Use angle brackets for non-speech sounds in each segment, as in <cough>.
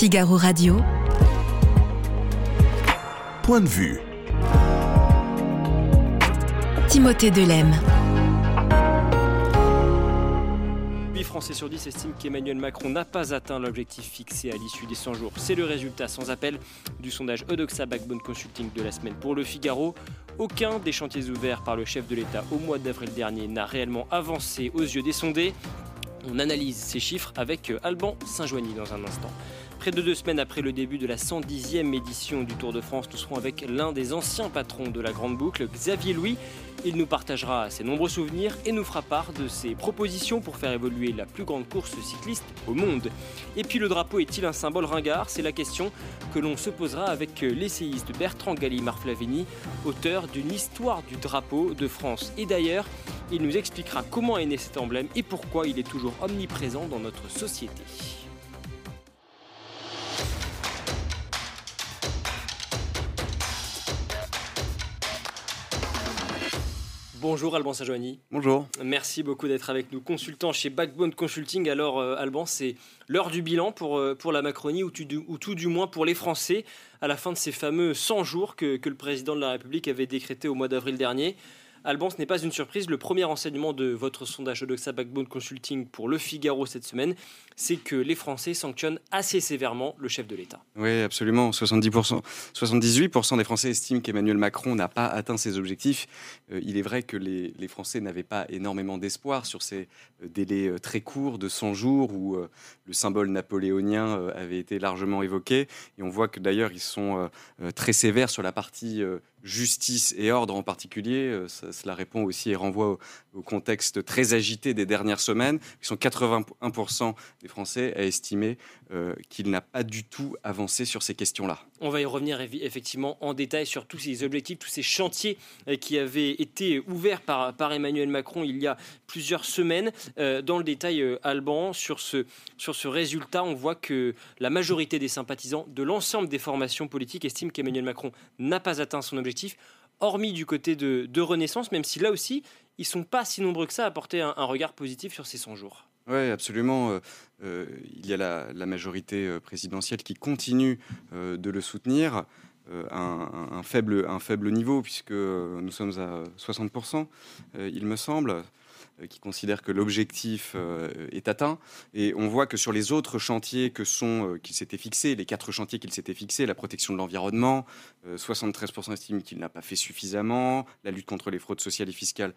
Figaro Radio. Point de vue. Timothée Delem. 8 Français sur 10 estiment qu'Emmanuel Macron n'a pas atteint l'objectif fixé à l'issue des 100 jours. C'est le résultat sans appel du sondage Odoxa Backbone Consulting de la semaine pour le Figaro. Aucun des chantiers ouverts par le chef de l'État au mois d'avril dernier n'a réellement avancé aux yeux des sondés. On analyse ces chiffres avec Alban Saint-Joigny dans un instant. Près de deux semaines après le début de la 110e édition du Tour de France, nous serons avec l'un des anciens patrons de la Grande Boucle, Xavier Louis. Il nous partagera ses nombreux souvenirs et nous fera part de ses propositions pour faire évoluer la plus grande course cycliste au monde. Et puis le drapeau est-il un symbole ringard? C'est la question que l'on se posera avec l'essayiste Bertrand Gallimard-Flavini, auteur d'une histoire du drapeau de France. Et d'ailleurs, il nous expliquera comment est né cet emblème et pourquoi il est toujours omniprésent dans notre société. Bonjour Alban Sajoigny. Bonjour. Merci beaucoup d'être avec nous, consultant chez Backbone Consulting. Alors euh, Alban, c'est l'heure du bilan pour, euh, pour la Macronie, ou, ou, tout du moins pour les Français, à la fin de ces fameux 100 jours que, que le président de la République avait décrété au mois d'avril dernier. Alban, ce n'est pas une surprise. Le premier enseignement de votre sondage Odoxa Backbone Consulting pour Le Figaro cette semaine, c'est que les Français sanctionnent assez sévèrement le chef de l'État. Oui, absolument. 70%, 78% des Français estiment qu'Emmanuel Macron n'a pas atteint ses objectifs. Euh, il est vrai que les, Français n'avaient pas énormément d'espoir sur ces euh, délais euh, très courts de 100 jours où le symbole napoléonien avait été largement évoqué. Et on voit que d'ailleurs, ils sont très sévères sur la partie justice et ordre en particulier. Cela répond aussi et renvoie au, contexte très agité des dernières semaines. Ils sont 81% des Français à estimer euh, qu'il n'a pas du tout avancé sur ces questions-là. On va y revenir effectivement en détail sur tous ces objectifs, tous ces chantiers euh, qui avaient été ouverts par, Emmanuel Macron il y a plusieurs semaines. Dans le détail, Alban, sur ce, sur ce résultat, on voit que la majorité des sympathisants de l'ensemble des formations politiques estiment qu'Emmanuel Macron n'a pas atteint son objectif hormis du côté de, Renaissance, même si là aussi, ils sont pas si nombreux que ça à porter un, regard positif sur ces 100 jours. Oui, absolument. Euh, euh, il y a la, majorité euh, présidentielle qui continue de le soutenir. faible, un faible niveau, puisque nous sommes à 60%, il me semble. Qui considèrent que l'objectif est atteint. Et on voit que sur les autres chantiers que sont qu'il s'était fixé, les quatre chantiers qu'il s'était fixés, la protection de l'environnement, 73% estiment qu'il n'a pas fait suffisamment, la lutte contre les fraudes sociales et fiscales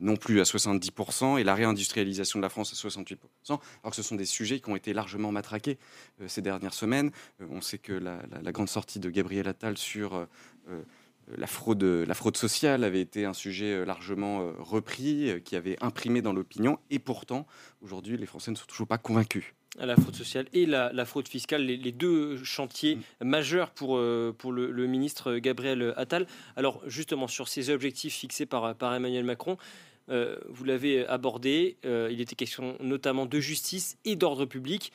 non plus à 70%, et la réindustrialisation de la France à 68%, alors que ce sont des sujets qui ont été largement matraqués ces dernières semaines. on sait que la, grande sortie de Gabriel Attal sur la fraude, la fraude sociale avait été un sujet euh, largement euh, repris, euh, qui avait imprimé dans l'opinion, et pourtant, aujourd'hui, les Français ne sont toujours pas convaincus. La fraude sociale et la, fraude fiscale, les, deux chantiers mm. majeurs pour, pour le, ministre Gabriel Attal. Alors, justement, sur ces objectifs fixés par, par Emmanuel Macron, vous l'avez abordé, il était question notamment de justice et d'ordre public.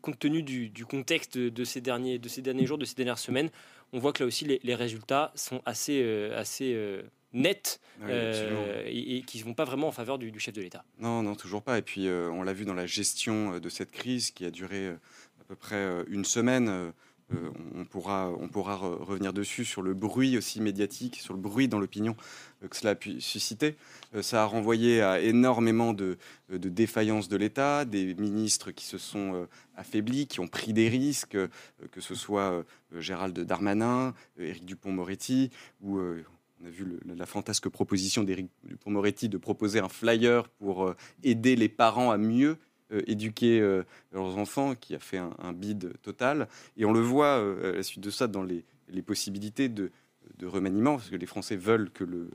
Compte tenu du, du contexte de ces, derniers, de ces derniers jours, de ces dernières semaines, on voit que là aussi les, résultats sont assez, euh, assez euh, nets euh, et, qui ne vont pas vraiment en faveur du, chef de l'État. Non, non, toujours pas. Et puis on l'a vu dans la gestion de cette crise qui a duré à peu près une semaine. on pourra, on pourra revenir dessus sur le bruit aussi médiatique, sur le bruit dans l'opinion que cela a pu susciter. ça a renvoyé à énormément de, de défaillances de l'État, des ministres qui se sont affaiblis, qui ont pris des risques, que ce soit Gérald Darmanin, Éric Dupont-Moretti, ou on a vu la fantasque proposition d'Éric Dupont-Moretti de proposer un flyer pour aider les parents à mieux éduquer leurs enfants, qui a fait un, bide total. Et on le voit à la suite de ça dans les, possibilités de, de, remaniement, parce que les Français veulent que le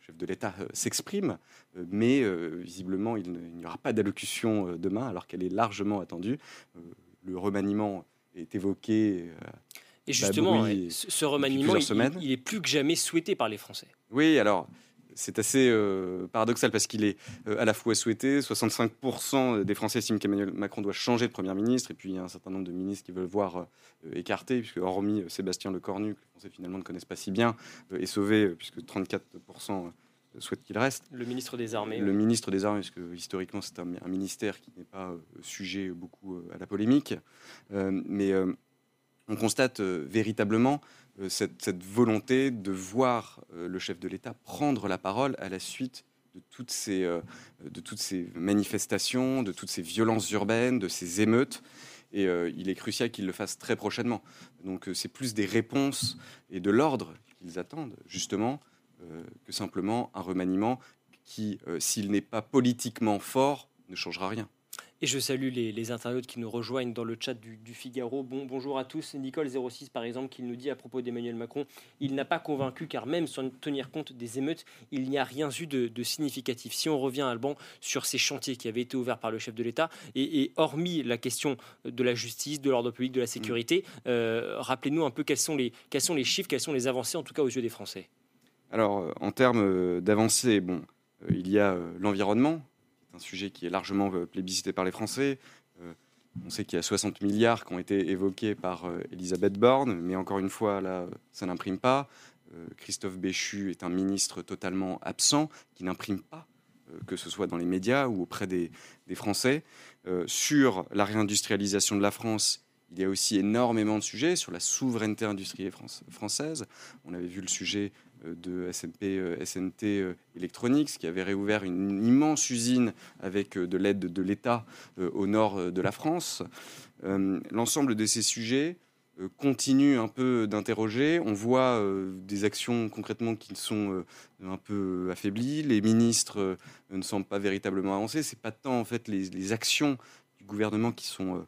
chef de l'État s'exprime, mais visiblement il n'y aura pas d'allocution demain, alors qu'elle est largement attendue. le remaniement est évoqué. Et justement, ce remaniement, il, est plus que jamais souhaité par les Français. Oui, alors c'est assez euh, paradoxal parce qu'il est euh, à la fois souhaité. 65% des Français estiment qu'Emmanuel Macron doit changer de Premier ministre, et puis il y a un certain nombre de ministres qui veulent voir euh, écarté, puisque hormis Sébastien Lecornu, que les Français finalement ne connaissent pas si bien, est sauvé, puisque 34% souhaite qu'il reste. Le ministre des Armées. Le ministre des Armées, parce que historiquement c'est un, un, ministère qui n'est pas sujet beaucoup à la polémique. mais on constate véritablement cette, cette, volonté de voir le chef de l'État prendre la parole à la suite de toutes, ces, manifestations, de toutes ces violences urbaines, de ces émeutes. Et euh, il est crucial qu'ils le fassent très prochainement. Donc euh, c'est plus des réponses et de l'ordre qu'ils attendent, justement, euh, que simplement un remaniement qui, s'il n'est pas politiquement fort, ne changera rien. Et je salue les, internautes qui nous rejoignent dans le chat du, Figaro. Bon, bonjour à tous. Nicole06, par exemple, qui nous dit à propos d'Emmanuel Macron il n'a pas convaincu, car même sans tenir compte des émeutes, il n'y a rien eu de, significatif. Si on revient, Alban, sur ces chantiers qui avaient été ouverts par le chef de l'État, et, hormis la question de la justice, de l'ordre public, de la sécurité, euh, rappelez-nous un peu quels sont, les, quels sont les chiffres, quelles sont les avancées, en tout cas aux yeux des Français. Alors, euh, en termes euh, d'avancées, bon, il y a l'environnement un sujet qui est largement euh, plébiscité par les Français. Euh, on sait qu'il y a 60 milliards qui ont été évoqués par euh, Elisabeth Borne, mais encore une fois, là, ça n'imprime pas. Christophe Béchu est un ministre totalement absent, qui n'imprime pas, que ce soit dans les médias ou auprès des, Français. sur la réindustrialisation de la France, il y a aussi énormément de sujets sur la souveraineté industrielle française. On avait vu le sujet de SMP euh, SNT euh, Electronics, qui avait réouvert une immense usine avec de l'aide de l'État au nord de la France. L'ensemble de ces sujets continue un peu d'interroger. On voit des actions concrètement qui sont un peu affaiblies. Les ministres ne semblent pas véritablement avancer. C'est pas tant en fait les, actions du gouvernement qui sont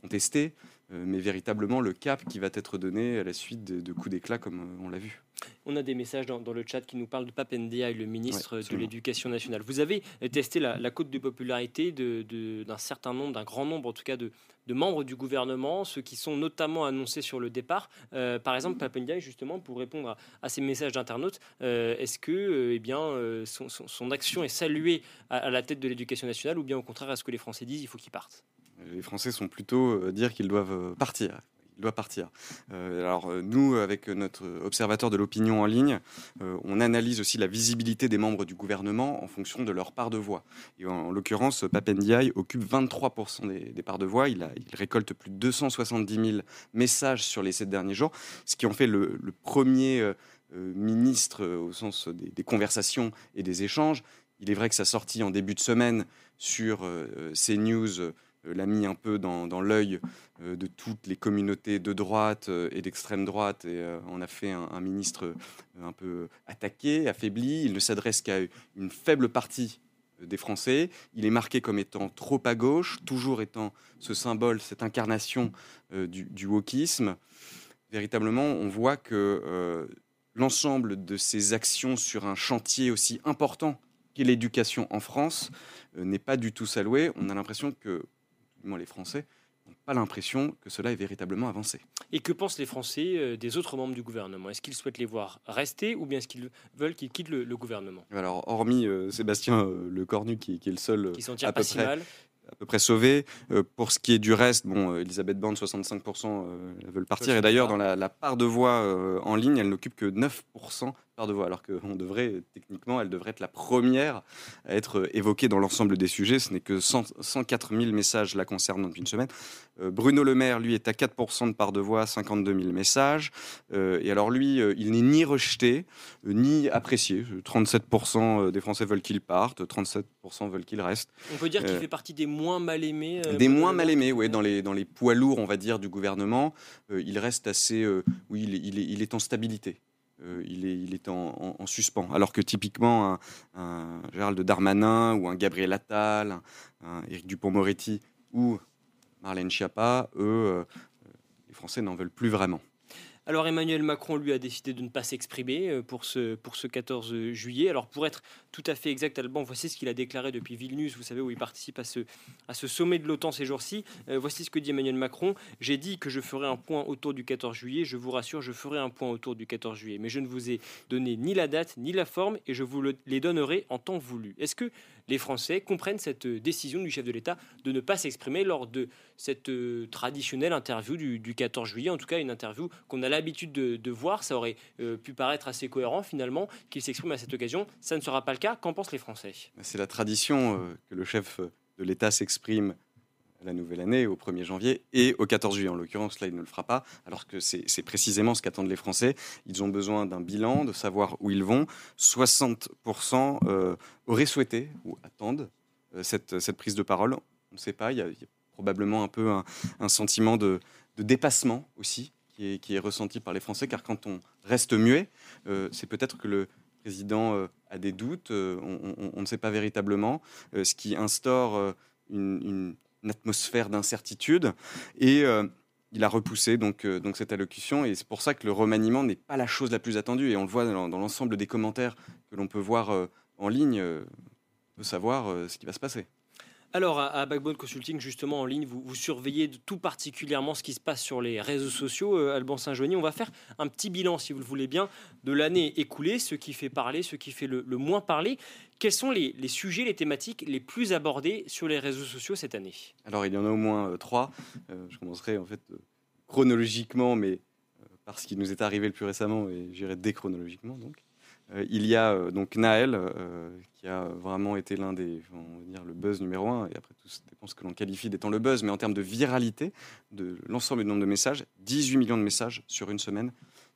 contestées, mais véritablement le cap qui va être donné à la suite de coups d'éclat comme on l'a vu. On a des messages dans, le chat qui nous parlent de Papendia, le ministre de l'Éducation nationale. Vous avez testé la, cote de popularité d'un certain nombre, d'un grand nombre en tout cas de, membres du gouvernement, ceux qui sont notamment annoncés sur le départ. Euh, par exemple, Papendia, justement, pour répondre à, ces messages d'internautes, euh, est-ce que euh, eh bien, son, action est saluée à, la tête de l'éducation nationale ou bien au contraire, est-ce que les Français disent qu'il faut qu'il parte? Les Français sont plutôt dire qu'ils doivent partir il doit partir. Euh, alors euh, nous, avec notre observateur de l'opinion en ligne, euh, on analyse aussi la visibilité des membres du gouvernement en fonction de leur part de voix. Et en, l'occurrence, Papendiaï occupe 23% des, parts de voix. Il, a, il, récolte plus de 270 000 messages sur les sept derniers jours, ce qui en fait le, premier ministre au sens des, conversations et des échanges. Il est vrai que sa sortie en début de semaine sur CNews euh, l'a mis un peu dans, l'œil euh, de toutes les communautés de droite euh, et d'extrême droite et on a fait un, ministre un peu attaqué, affaibli. Il ne s'adresse qu'à une faible partie des Français. Il est marqué comme étant trop à gauche, toujours étant ce symbole, cette incarnation du, du, wokisme. Véritablement, on voit que l'ensemble de ces actions sur un chantier aussi important qu'est l'éducation en France n'est pas du tout salué. On a l'impression que les Français, n'ont pas l'impression que cela est véritablement avancé. Et que pensent les Français euh, des autres membres du gouvernement? Est-ce qu'ils souhaitent les voir rester ou bien est-ce qu'ils veulent qu'ils quittent le, gouvernement? Alors, hormis euh, Sébastien euh, Lecornu, qui, qui, est le seul qui s'en tire pas si mal à peu près sauvé. pour ce qui est du reste, bon, Elisabeth Borne, 65% veulent partir. Et d'ailleurs, dans la, la, part de voix en ligne, elle n'occupe que 9% de voix, alors qu'on devrait, techniquement, elle devrait être la première à être évoquée dans l'ensemble des sujets. Ce n'est que 104 000 messages la concernant depuis une semaine. Euh, Bruno Le Maire, lui, est à 4% de part de voix, 52 000 messages. Euh, et alors, lui, euh, il n'est ni rejeté, ni apprécié. 37% des Français veulent qu'il parte, 37% veulent qu'il reste. On peut dire qu'il fait partie des moins mal aimés. des moins mal aimés, oui, dans les, dans les poids lourds, on va dire, du gouvernement. il reste assez. oui, il est, il est en stabilité. Euh, il est, il est en, suspens. Alors que typiquement, un, Gérald Darmanin ou un Gabriel Attal, un, Éric Dupont-Moretti ou Marlène Schiappa, eux, euh, les Français n'en veulent plus vraiment. Alors Emmanuel Macron, lui, a décidé de ne pas s'exprimer euh, pour ce, pour ce 14 juillet. Alors pour être tout à fait exact, Alban, voici ce qu'il a déclaré depuis Vilnius, vous savez, où il participe à ce, à ce sommet de l'OTAN ces jours-ci. Euh, voici ce que dit Emmanuel Macron. J'ai dit que je ferai un point autour du 14 juillet. Je vous rassure, je ferai un point autour du 14 juillet. Mais je ne vous ai donné ni la date, ni la forme, et je vous les donnerai en temps voulu. Est-ce que les Français comprennent cette décision du chef de l'État de ne pas s'exprimer lors de cette traditionnelle interview du, 14 juillet, en tout cas une interview qu'on a l'habitude de, voir. Ça aurait pu paraître assez cohérent finalement qu'il s'exprime à cette occasion. Ça ne sera pas le cas. Qu'en pensent les Français? C'est la tradition que le chef de l'État s'exprime la nouvelle année, au 1er janvier, et au 14 juillet. En l'occurrence, là, il ne le fera pas, alors que c'est précisément ce qu'attendent les Français. Ils ont besoin d'un bilan, de savoir où ils vont. 60% euh, auraient souhaité ou attendent euh, cette, prise de parole. On ne sait pas, il y, a, probablement un peu un, sentiment de, dépassement aussi qui est, ressenti par les Français, car quand on reste muet, euh, c'est peut-être que le président a des doutes, on, ne sait pas véritablement, ce qui instaure une atmosphère d'incertitude. Et euh, il a repoussé donc, euh, donc cette allocution. Et c'est pour ça que le remaniement n'est pas la chose la plus attendue. Et on le voit dans, l'ensemble des commentaires que l'on peut voir euh, en ligne. peut savoir ce qui va se passer. Alors, à, Backbone Consulting, justement, en ligne, vous, surveillez tout particulièrement ce qui se passe sur les réseaux sociaux, euh, Alban Saint-Joigny. On va faire un petit bilan, si vous le voulez bien, de l'année écoulée, ce qui fait parler, ce qui fait le, moins parler. Quels sont les, sujets, les thématiques les plus abordés sur les réseaux sociaux cette année? Alors, il y en a au moins euh, trois. Euh, je commencerai en fait chronologiquement, mais parce qu'il nous est arrivé le plus récemment, et j'irai déchronologiquement donc. Euh, il y a euh, donc Naël, euh, qui a vraiment été l'un des, on va dire, le buzz numéro un, et après tout, ça dépend ce que l'on qualifie d'étant le buzz, mais en termes de viralité de l'ensemble du nombre de messages, 18 millions de messages sur une semaine,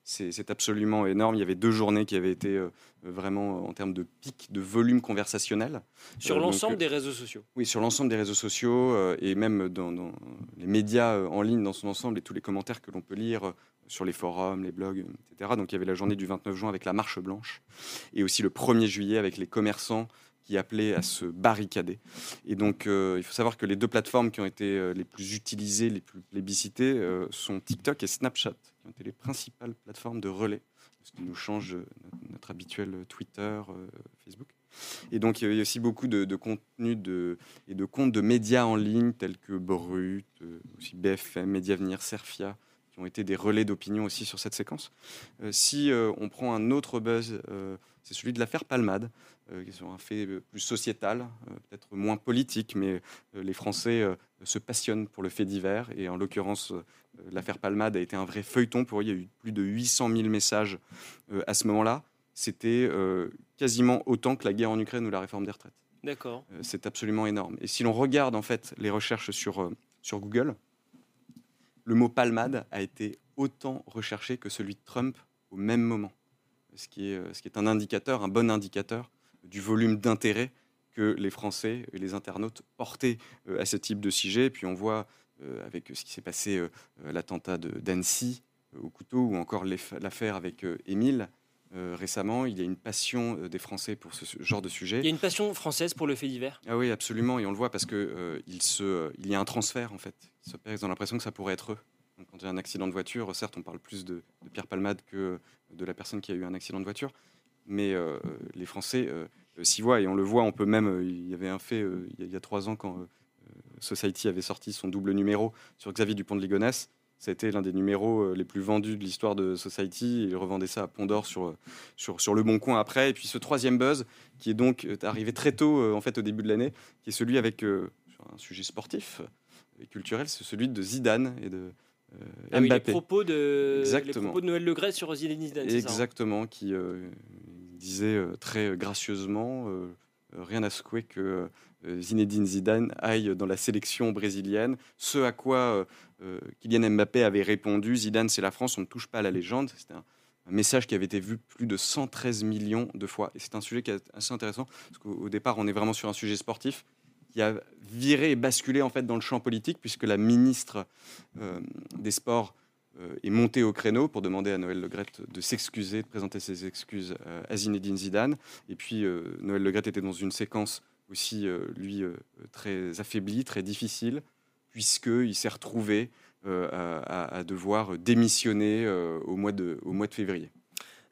c'est absolument énorme. Il y avait deux journées qui avaient été vraiment en termes de pic de volume conversationnel. Sur l'ensemble des réseaux sociaux Oui, sur l'ensemble des réseaux sociaux et même dans, dans, les médias en ligne dans son ensemble et tous les commentaires que l'on peut lire sur les forums, les blogs, etc. Donc il y avait la journée du 29 juin avec la marche blanche et aussi le 1er juillet avec les commerçants qui appelaient à se barricader. Et donc euh, il faut savoir que les deux plateformes qui ont été euh, les plus utilisées, les plus plébiscitées euh, sont TikTok et Snapchat, qui ont été les principales plateformes de relais, ce qui nous change notre, habituel Twitter, Facebook. Et donc, il y a aussi beaucoup de, de contenus de, et de comptes de médias en ligne tels que Brut, aussi BFM, Mediavenir, Serfia, qui ont été des relais d'opinion aussi sur cette séquence. Euh, si euh, on prend un autre buzz, euh, c'est celui de l'affaire Palmade, qui est un fait plus sociétal, peut-être moins politique, mais les Français se passionnent pour le fait divers. Et en l'occurrence, l'affaire Palmade a été un vrai feuilleton. Pour il y a eu plus de 800 000 messages à ce moment-là. C'était quasiment autant que la guerre en Ukraine ou la réforme des retraites. D'accord. c'est absolument énorme. Et si l'on regarde en fait les recherches sur, sur Google, le mot palmade a été autant recherché que celui de Trump au même moment, ce qui est, un indicateur, un bon indicateur du volume d'intérêt que les Français et les internautes portaient euh, à ce type de sujet. Et puis on voit euh, avec ce qui s'est passé, euh, l'attentat d'Annecy au couteau, ou encore l'affaire avec Émile, euh, récemment. Il y a une passion euh, des Français pour ce, genre de sujet. Il y a une passion française pour le fait divers Ah oui, absolument. Et on le voit parce qu'il euh, il, il y a un transfert, en fait. Ils ont l'impression que ça pourrait être eux. quand il y a un accident de voiture, certes, on parle plus de, Pierre Palmade que de la personne qui a eu un accident de voiture. Mais les Français s'y voient. Et on le voit, on peut même. il y avait un fait il y, a, trois ans quand Society avait sorti son double numéro sur Xavier Dupont de Ligonnès c'était l'un des numéros euh, les plus vendus de l'histoire de Society. Il revendait ça à Pont sur, euh, sur, sur, Le Bon Coin après. Et puis ce troisième buzz, qui est donc euh, arrivé très tôt, en fait, au début de l'année, qui est celui avec un sujet sportif et culturel, c'est celui de Zidane et de ah les, propos de, les propos de Noël Legret sur Zidane. Hein? Exactement, qui disait très gracieusement rien à secouer que Zinedine Zidane aille dans la sélection brésilienne. Ce à quoi euh, Kylian Mbappé avait répondu Zidane, c'est la France, on ne touche pas à la légende. C'était un, message qui avait été vu plus de 113 millions de fois. Et c'est un sujet qui est assez intéressant, parce qu'au départ, on est vraiment sur un sujet sportif qui a viré et basculé en fait dans le champ politique, puisque la ministre euh, des Sports euh, est montée au créneau pour demander à Noël Legrette de s'excuser, de présenter ses excuses à Zinedine Zidane. Et puis Noël Legrette était dans une séquence aussi, lui, très affaiblie, très difficile, puisqu'il s'est retrouvé euh, à, devoir démissionner euh, au, mois de, février.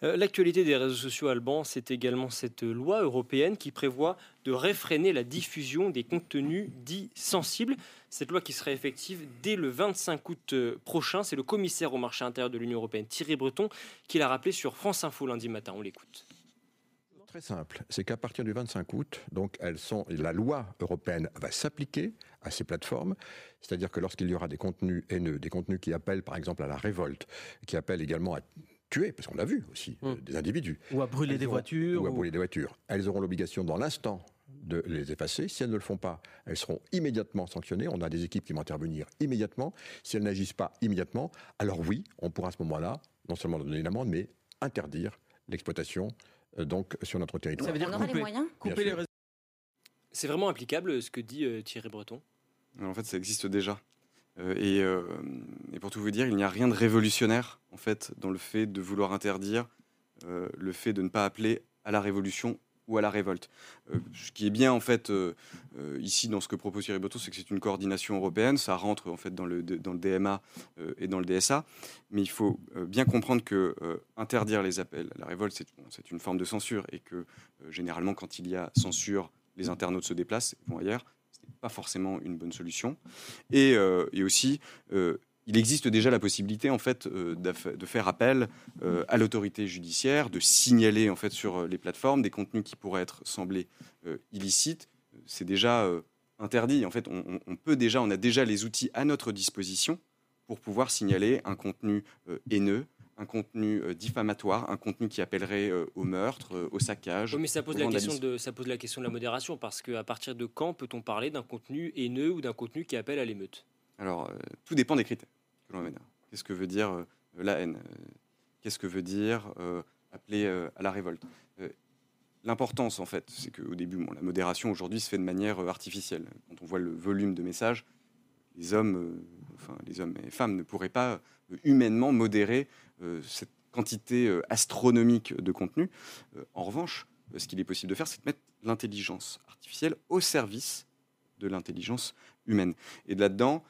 Euh, l'actualité des réseaux sociaux Alban, c'est également cette loi européenne qui prévoit de réfréner la diffusion des contenus dits sensibles. Cette loi qui serait effective dès le 25 août prochain. C'est le commissaire au marché intérieur de l'Union européenne, Thierry Breton, qui l'a rappelé sur France Info lundi matin. On l'écoute Très simple, c'est qu'à partir du 25 août, donc elles sont, la loi européenne va s'appliquer à ces plateformes, c'est-à-dire que lorsqu'il y aura des contenus haineux, des contenus qui appellent par exemple à la révolte, qui appellent également à tuer, parce qu'on l'a vu aussi, Hum. euh, des individus. Ou à brûler Elles des auront- voitures. Ou à ou- brûler des voitures. Elles auront l'obligation dans l'instant de les effacer. Si elles ne le font pas, elles seront immédiatement sanctionnées. On a des équipes qui vont intervenir immédiatement. Si elles n'agissent pas immédiatement, alors oui, on pourra à ce moment-là non seulement donner une amende, mais interdire l'exploitation euh, donc sur notre territoire. Ça veut dire On aura les moyens? Couper les. C'est vraiment applicable ce que dit euh, Thierry Breton? En fait, ça existe déjà. Euh, et, euh, et pour tout vous dire, il n'y a rien de révolutionnaire en fait dans le fait de vouloir interdire euh, le fait de ne pas appeler à la révolution ou à la révolte. Euh, ce qui est bien en fait euh, euh, ici dans ce que propose Thierry Breton, c'est que c'est une coordination européenne, ça rentre en fait dans le, dans le DMA et dans le DSA, mais il faut bien comprendre que interdire les appels à la révolte, c'est bon, une forme de censure et que généralement quand il y a censure, les internautes se déplacent, vont ailleurs. Ce n'est pas forcément une bonne solution. Et, et aussi, il existe déjà la possibilité en fait euh, de faire appel euh, à l'autorité judiciaire, de signaler en fait sur euh, les plateformes des contenus qui pourraient être semblés euh, illicites. C'est déjà interdit. En fait, on, peut déjà, on a déjà les outils à notre disposition pour pouvoir signaler un contenu haineux, un contenu euh, diffamatoire, un contenu qui appellerait euh, au meurtre, euh, au saccage. Oui, mais ça pose, la question de, ça pose la question de la modération, parce qu'à partir de quand peut-on parler d'un contenu haineux ou d'un contenu qui appelle à l'émeute? Alors, tout dépend des critères Qu'est-ce que veut dire euh, la haine Euh, Qu'est-ce que veut dire euh, appeler à la révolte? L'importance, en fait, c'est qu'au début, bon, la modération aujourd'hui se fait de manière artificielle. Quand on voit le volume de messages, les hommes, enfin les hommes et femmes ne pourraient pas humainement modérer cette quantité astronomique de contenu. En revanche, ce qu'il est possible de faire, c'est de mettre l'intelligence artificielle au service de l'intelligence humaine. Et de là-dedans,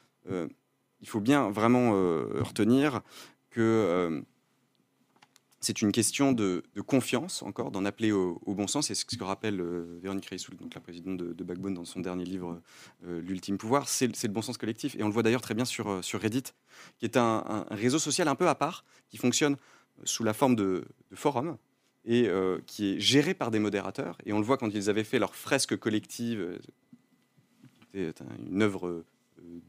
il faut bien vraiment euh, retenir que euh, c'est une question de, confiance, encore, d'en appeler au, bon sens. Et ce que rappelle euh, Véronique Reissoul, donc la présidente de, Backbone, dans son dernier livre, L'ultime pouvoir, c'est le- bon sens collectif. Et on le voit d'ailleurs très bien sur, Reddit, qui est un, réseau social un peu à part, qui fonctionne sous la forme de, forums et qui est géré par des modérateurs. Et on le voit quand ils avaient fait leur fresque collective, euh, qui était une œuvre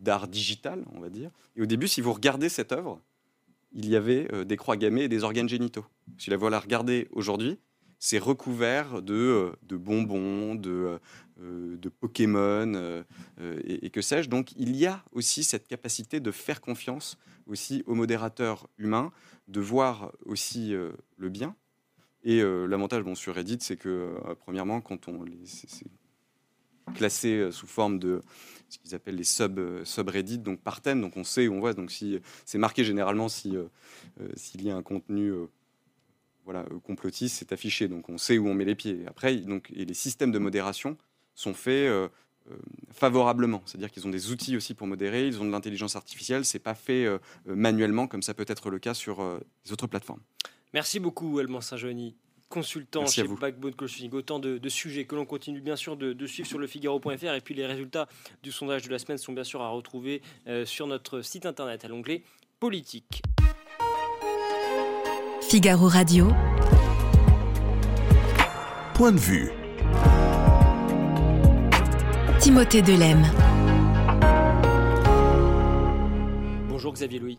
d'art digital, on va dire. Et au début, si vous regardez cette œuvre, il y avait euh, des croix gammées et des organes génitaux. Si la voilà regardée aujourd'hui, c'est recouvert de, euh, bonbons, de, euh, Pokémon et, que sais-je. Donc il y a aussi cette capacité de faire confiance aussi aux modérateurs humains, de voir aussi le bien. Et l'avantage bon, sur Reddit, c'est que, premièrement, quand on les, c'est- classé sous forme de ce qu'ils appellent les sub, euh, subreddits, donc par thème, donc on sait où on va. Donc si c'est marqué généralement si euh, euh, s'il y a un contenu voilà complotiste, c'est affiché, donc on sait où on met les pieds. Après, donc et les systèmes de modération sont faits favorablement, c'est-à-dire qu'ils ont des outils aussi pour modérer, ils ont de l'intelligence artificielle, c'est pas fait manuellement comme ça peut être le cas sur les autres plateformes. Merci beaucoup, Elman Saint-Johnny, consultant Merci chez vous. Backbone Consulting. Autant de, de sujets que l'on continue bien sûr de, de suivre sur le Figaro.fr. Et puis les résultats du sondage de la semaine sont bien sûr à retrouver euh, sur notre site internet à l'onglet politique. Figaro Radio. Point de vue. Timothée Delem. Bonjour Xavier Louis.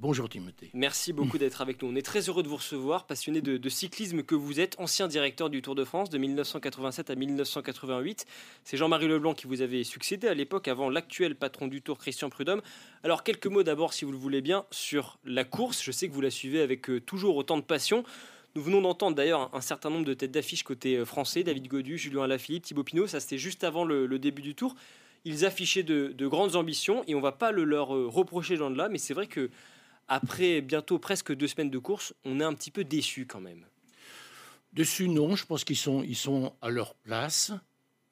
Bonjour Timothée. Merci beaucoup d'être avec nous. On est très heureux de vous recevoir, passionné de, cyclisme que vous êtes, ancien directeur du Tour de France de 1987 à 1988. C'est Jean-Marie Leblanc qui vous avait succédé à l'époque avant l'actuel patron du Tour, Christian Prudhomme. Alors quelques mots d'abord, si vous le voulez bien, sur la course. Je sais que vous la suivez avec euh, toujours autant de passion. Nous venons d'entendre d'ailleurs un, certain nombre de têtes d'affiche côté euh, français, David Godu, Julien Alaphilippe, Thibaut Pinot, ça c'était juste avant le, début du Tour. Ils affichaient de, de grandes ambitions et on va pas le leur euh, reprocher dans de là, mais c'est vrai que après bientôt presque deux semaines de course, on est un petit peu déçu quand même. Dessus, non, je pense qu'ils sont, ils sont à leur place.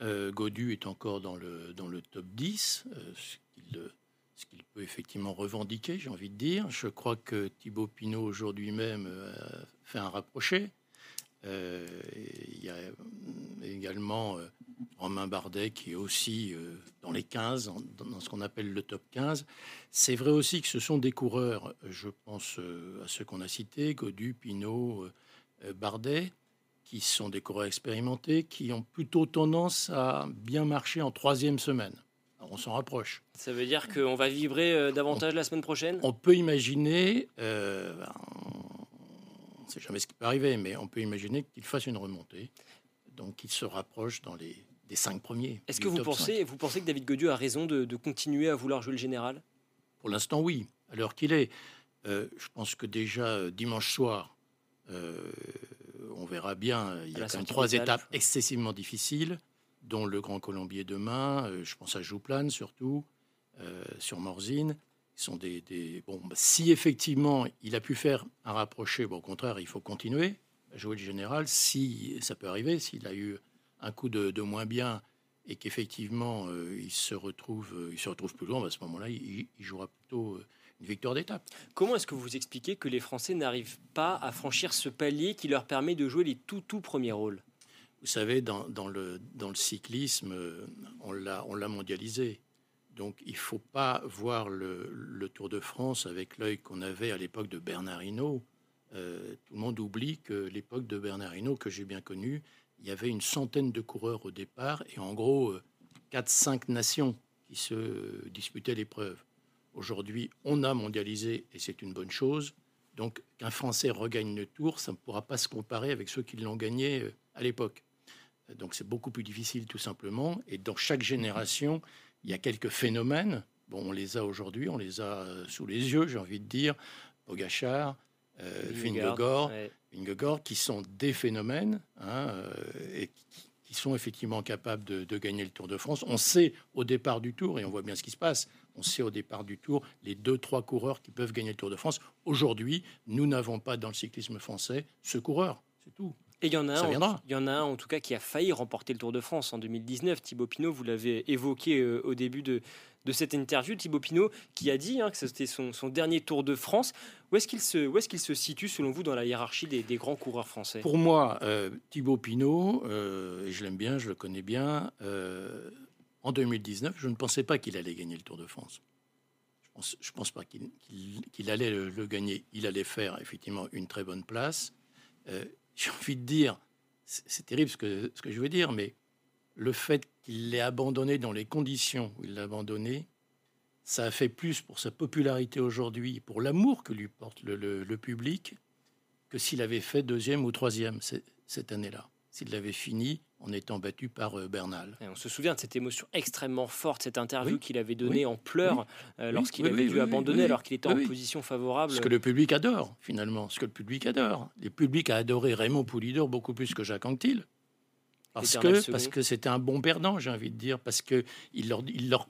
Euh, Godu est encore dans le, dans le top 10, euh, ce qu'il euh, ce qu'il peut effectivement revendiquer, j'ai envie de dire. Je crois que Thibaut Pinot aujourd'hui même euh, fait un rapproché. Euh, il y a euh, également euh, Romain Bardet qui est aussi euh, dans les 15, en- dans, ce qu'on appelle le top 15. C'est vrai aussi que ce sont des coureurs, je pense à ceux qu'on a cités, Godu, Pinot, Bardet, qui sont des coureurs expérimentés, qui ont plutôt tendance à bien marcher en troisième semaine. on s'en rapproche. Ça veut dire qu'on va vibrer davantage la semaine prochaine? On peut imaginer, sait jamais ce qui peut arriver, mais on peut imaginer qu'il fasse une remontée, donc qu'il se rapproche dans les des cinq premiers. Est-ce que vous pensez, vous pensez que David Godieu a raison de, de continuer à vouloir jouer le général? Pour l'instant, oui. À l'heure qu'il est, euh, je pense que déjà dimanche soir, on verra bien. Il y a quand trois étapes excessivement difficiles, dont le Grand Colombier demain. Euh, je pense à Jouplane surtout, euh, sur Morzine. Sont des, bon. Bah, si effectivement il a pu faire un rapproché, bon, au contraire, il faut continuer à jouer le général. Si ça peut arriver, s'il a eu un coup de, moins bien et qu'effectivement euh, il se retrouve, il se retrouve plus loin, bah, à ce moment-là, il, il jouera plutôt victoire d'étape. Comment est-ce que vous expliquez que les Français n'arrivent pas à franchir ce palier qui leur permet de jouer les tout tout premiers rôles? Vous savez, dans, le, dans le cyclisme, euh, on l'a mondialisé. Donc il ne faut pas voir le, Tour de France avec l'œil qu'on avait à l'époque de Bernard Hinault. Euh, tout le monde oublie que l'époque de Bernard Hinault, que j'ai bien connu, il y avait une centaine de coureurs au départ et en gros 4-5 euh, nations qui se disputaient l'épreuve. Aujourd'hui, on a mondialisé et c'est une bonne chose. Donc, qu'un Français regagne le tour, ça ne pourra pas se comparer avec ceux qui l'ont gagné euh, à l'époque. Donc, c'est beaucoup plus difficile, tout simplement. Et dans chaque génération, il y a quelques phénomènes. Bon, on les a aujourd'hui, on les a euh, sous les yeux, j'ai envie de dire. Pogachar, euh, Vingegaard, qui sont des phénomènes hein, euh, et qui, sont effectivement capables de, de, gagner le Tour de France. On sait au départ du Tour, et on voit bien ce qui se passe, on sait au départ du tour les deux, trois coureurs qui peuvent gagner le Tour de France. Aujourd'hui, nous n'avons pas dans le cyclisme français ce coureur. C'est tout. Et il y en a un, il y en a un en tout cas qui a failli remporter le Tour de France en 2019. Thibaut Pinot, vous l'avez évoqué euh, au début de, de cette interview. Thibaut Pinot qui a dit hein, que c'était son, dernier Tour de France. Où est-ce qu'il se, où est qu'il se situe selon vous dans la hiérarchie des, grands coureurs français? Pour moi, euh, Thibaut Pinot, euh, et je l'aime bien, je le connais bien, en 2019, je ne pensais pas qu'il allait gagner le Tour de France. Je pense, je pense pas qu'il allait le, gagner. Il allait faire effectivement une très bonne place. J'ai envie de dire, c'est terrible ce que, je veux dire, mais le fait qu'il l'ait abandonné dans les conditions où il l'a abandonné, ça a fait plus pour sa popularité aujourd'hui, pour l'amour que lui porte le public, que s'il avait fait deuxième ou troisième cette année-là. S'il l'avait fini en étant battu par euh, Bernal. on se souvient de cette émotion extrêmement forte, cette interview qu'il avait donnée en pleurs euh, lorsqu'il avait dû abandonner alors qu'il était en position favorable. Ce que le public adore, finalement, ce que le public adore. Le public a adoré Raymond Poulidor beaucoup plus que Jacques Anquetil. Parce que, parce que c'était un bon perdant, j'ai envie de dire, parce que il leur, il leur,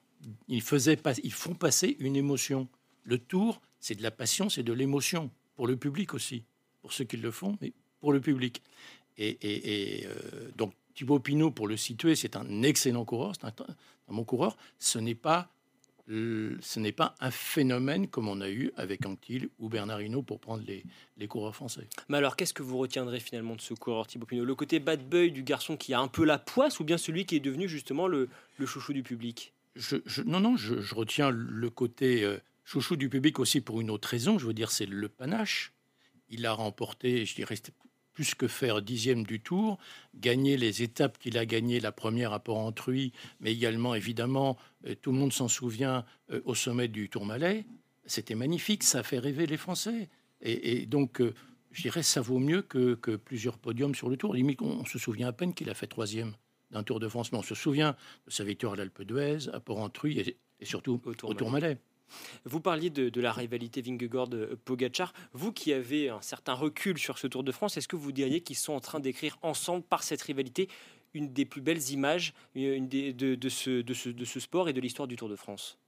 il faisait pas, ils font passer une émotion. Le tour, c'est de la passion, c'est de l'émotion pour le public aussi, pour ceux qui le font, mais pour le public. Et, et, euh, donc Thibaut Pinot, pour le situer, c'est un excellent coureur, c'est un, bon coureur. Ce n'est pas ce n'est pas un phénomène comme on a eu avec Anquetil ou Bernard Hinault pour prendre les, les, coureurs français. Mais alors, qu'est-ce que vous retiendrez finalement de ce coureur Thibaut Pinot? Le côté bad boy du garçon qui a un peu la poisse ou bien celui qui est devenu justement le, le chouchou du public? Je, Non, non, je, retiens le côté euh, chouchou du public aussi pour une autre raison. Je veux dire, c'est le panache. Il a remporté, je dirais, plus que faire dixième du tour, gagner les étapes qu'il a gagnées, la première à Port-Entruy, mais également, évidemment, euh, tout le monde s'en souvient, euh, au sommet du Tourmalet. C'était magnifique, ça fait rêver les Français. Et, donc, euh, je dirais, ça vaut mieux que, plusieurs podiums sur le Tour. Limite, on, se souvient à peine qu'il a fait troisième d'un Tour de France, mais on se souvient de sa victoire à l'Alpe d'Huez, à Port-Entruy et, surtout au Tourmalet. Vous parliez de, la rivalité Vingegaard-Pogachar. Vous qui avez un certain recul sur ce Tour de France, est-ce que vous diriez qu'ils sont en train d'écrire ensemble par cette rivalité une des plus belles images une de, ce, sport et de l'histoire du Tour de France?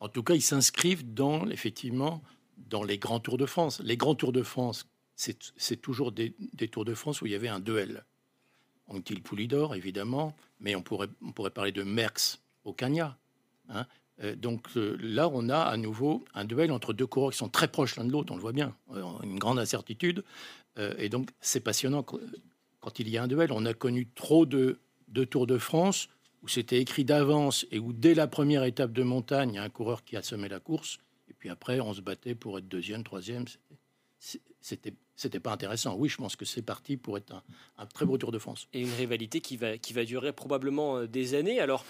En tout cas, ils s'inscrivent dans, effectivement, dans les grands Tours de France. Les grands Tours de France, c'est toujours des, Tours de France où il y avait un duel. Anquetil Poulidor, évidemment, mais on pourrait, on pourrait parler de Merckx au Cagna. Hein. Euh, donc euh, là, on a à nouveau un duel entre deux coureurs qui sont très proches l'un de l'autre, on le voit bien, euh, une grande incertitude. et donc c'est passionnant quand il y a un duel. On a connu trop de, Tours de France où c'était écrit d'avance et où dès la première étape de montagne, il y a un coureur qui a semé la course. Et puis après, on se battait pour être deuxième, troisième. c'était c'était pas intéressant. Oui, je pense que c'est parti pour être un, un, très beau Tour de France. Et une rivalité qui va, qui va durer probablement des années. Alors,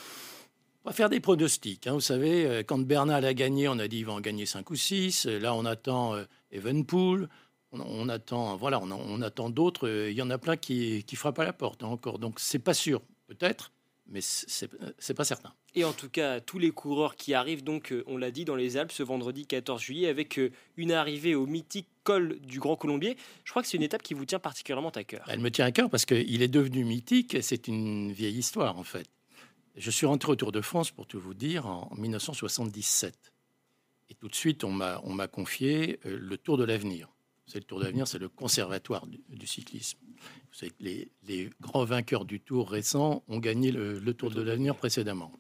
on va faire des pronostics. Hein. Vous savez, euh, quand Bernal a gagné, on a dit qu'il va en gagner 5 ou 6. Là, on attend Evenpool. On, on, attend, voilà, on, on attend d'autres. Il y en a plein qui, qui frappent à la porte hein, encore. Donc, c'est pas sûr, peut-être mais c'est pas certain. Et en tout cas, tous les coureurs qui arrivent, donc, euh, on l'a dit, dans les Alpes ce vendredi 14 juillet, avec euh, une arrivée au mythique col du Grand Colombier. Je crois que c'est une étape qui vous tient particulièrement à cœur. Elle me tient à cœur parce qu'il est devenu mythique. C'est une vieille histoire, en fait. Je suis rentré au Tour de France, pour tout vous dire, en 1977. Et tout de suite, on m'a confié euh, le Tour de l'avenir. C'est le Tour d'avenir, c'est le conservatoire du, cyclisme. Vous savez que les, grands vainqueurs du Tour récent ont gagné le, Tour de l'avenir précédemment.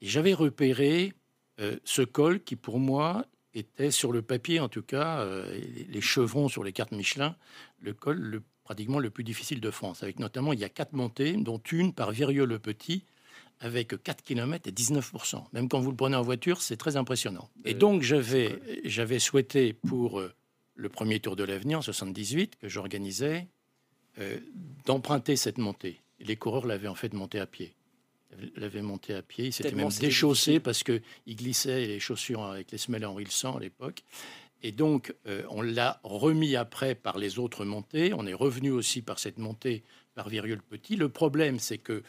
Et j'avais repéré euh, ce col qui, pour moi, était sur le papier, en tout cas, euh, les chevrons sur les cartes Michelin, le col pratiquement le plus difficile de France. Avec notamment, il y a quatre montées, dont une par Virieux-le-Petit, avec 4 km et 19%. Même quand vous le prenez en voiture, c'est très impressionnant. Et euh, donc, j'avais souhaité pour le premier Tour de l'Avenir en 78 que j'organisais, euh, d'emprunter cette montée. les coureurs l'avaient en fait monté à pied. L'avaient monté à pied. Ils s'étaient même déchaussés parce qu'ils glissaient les chaussures avec les semelles en sang à l'époque. Et donc, euh, on l'a remis après par les autres montées. On est revenu aussi par cette montée par Virgule Petit. Le problème, c'est que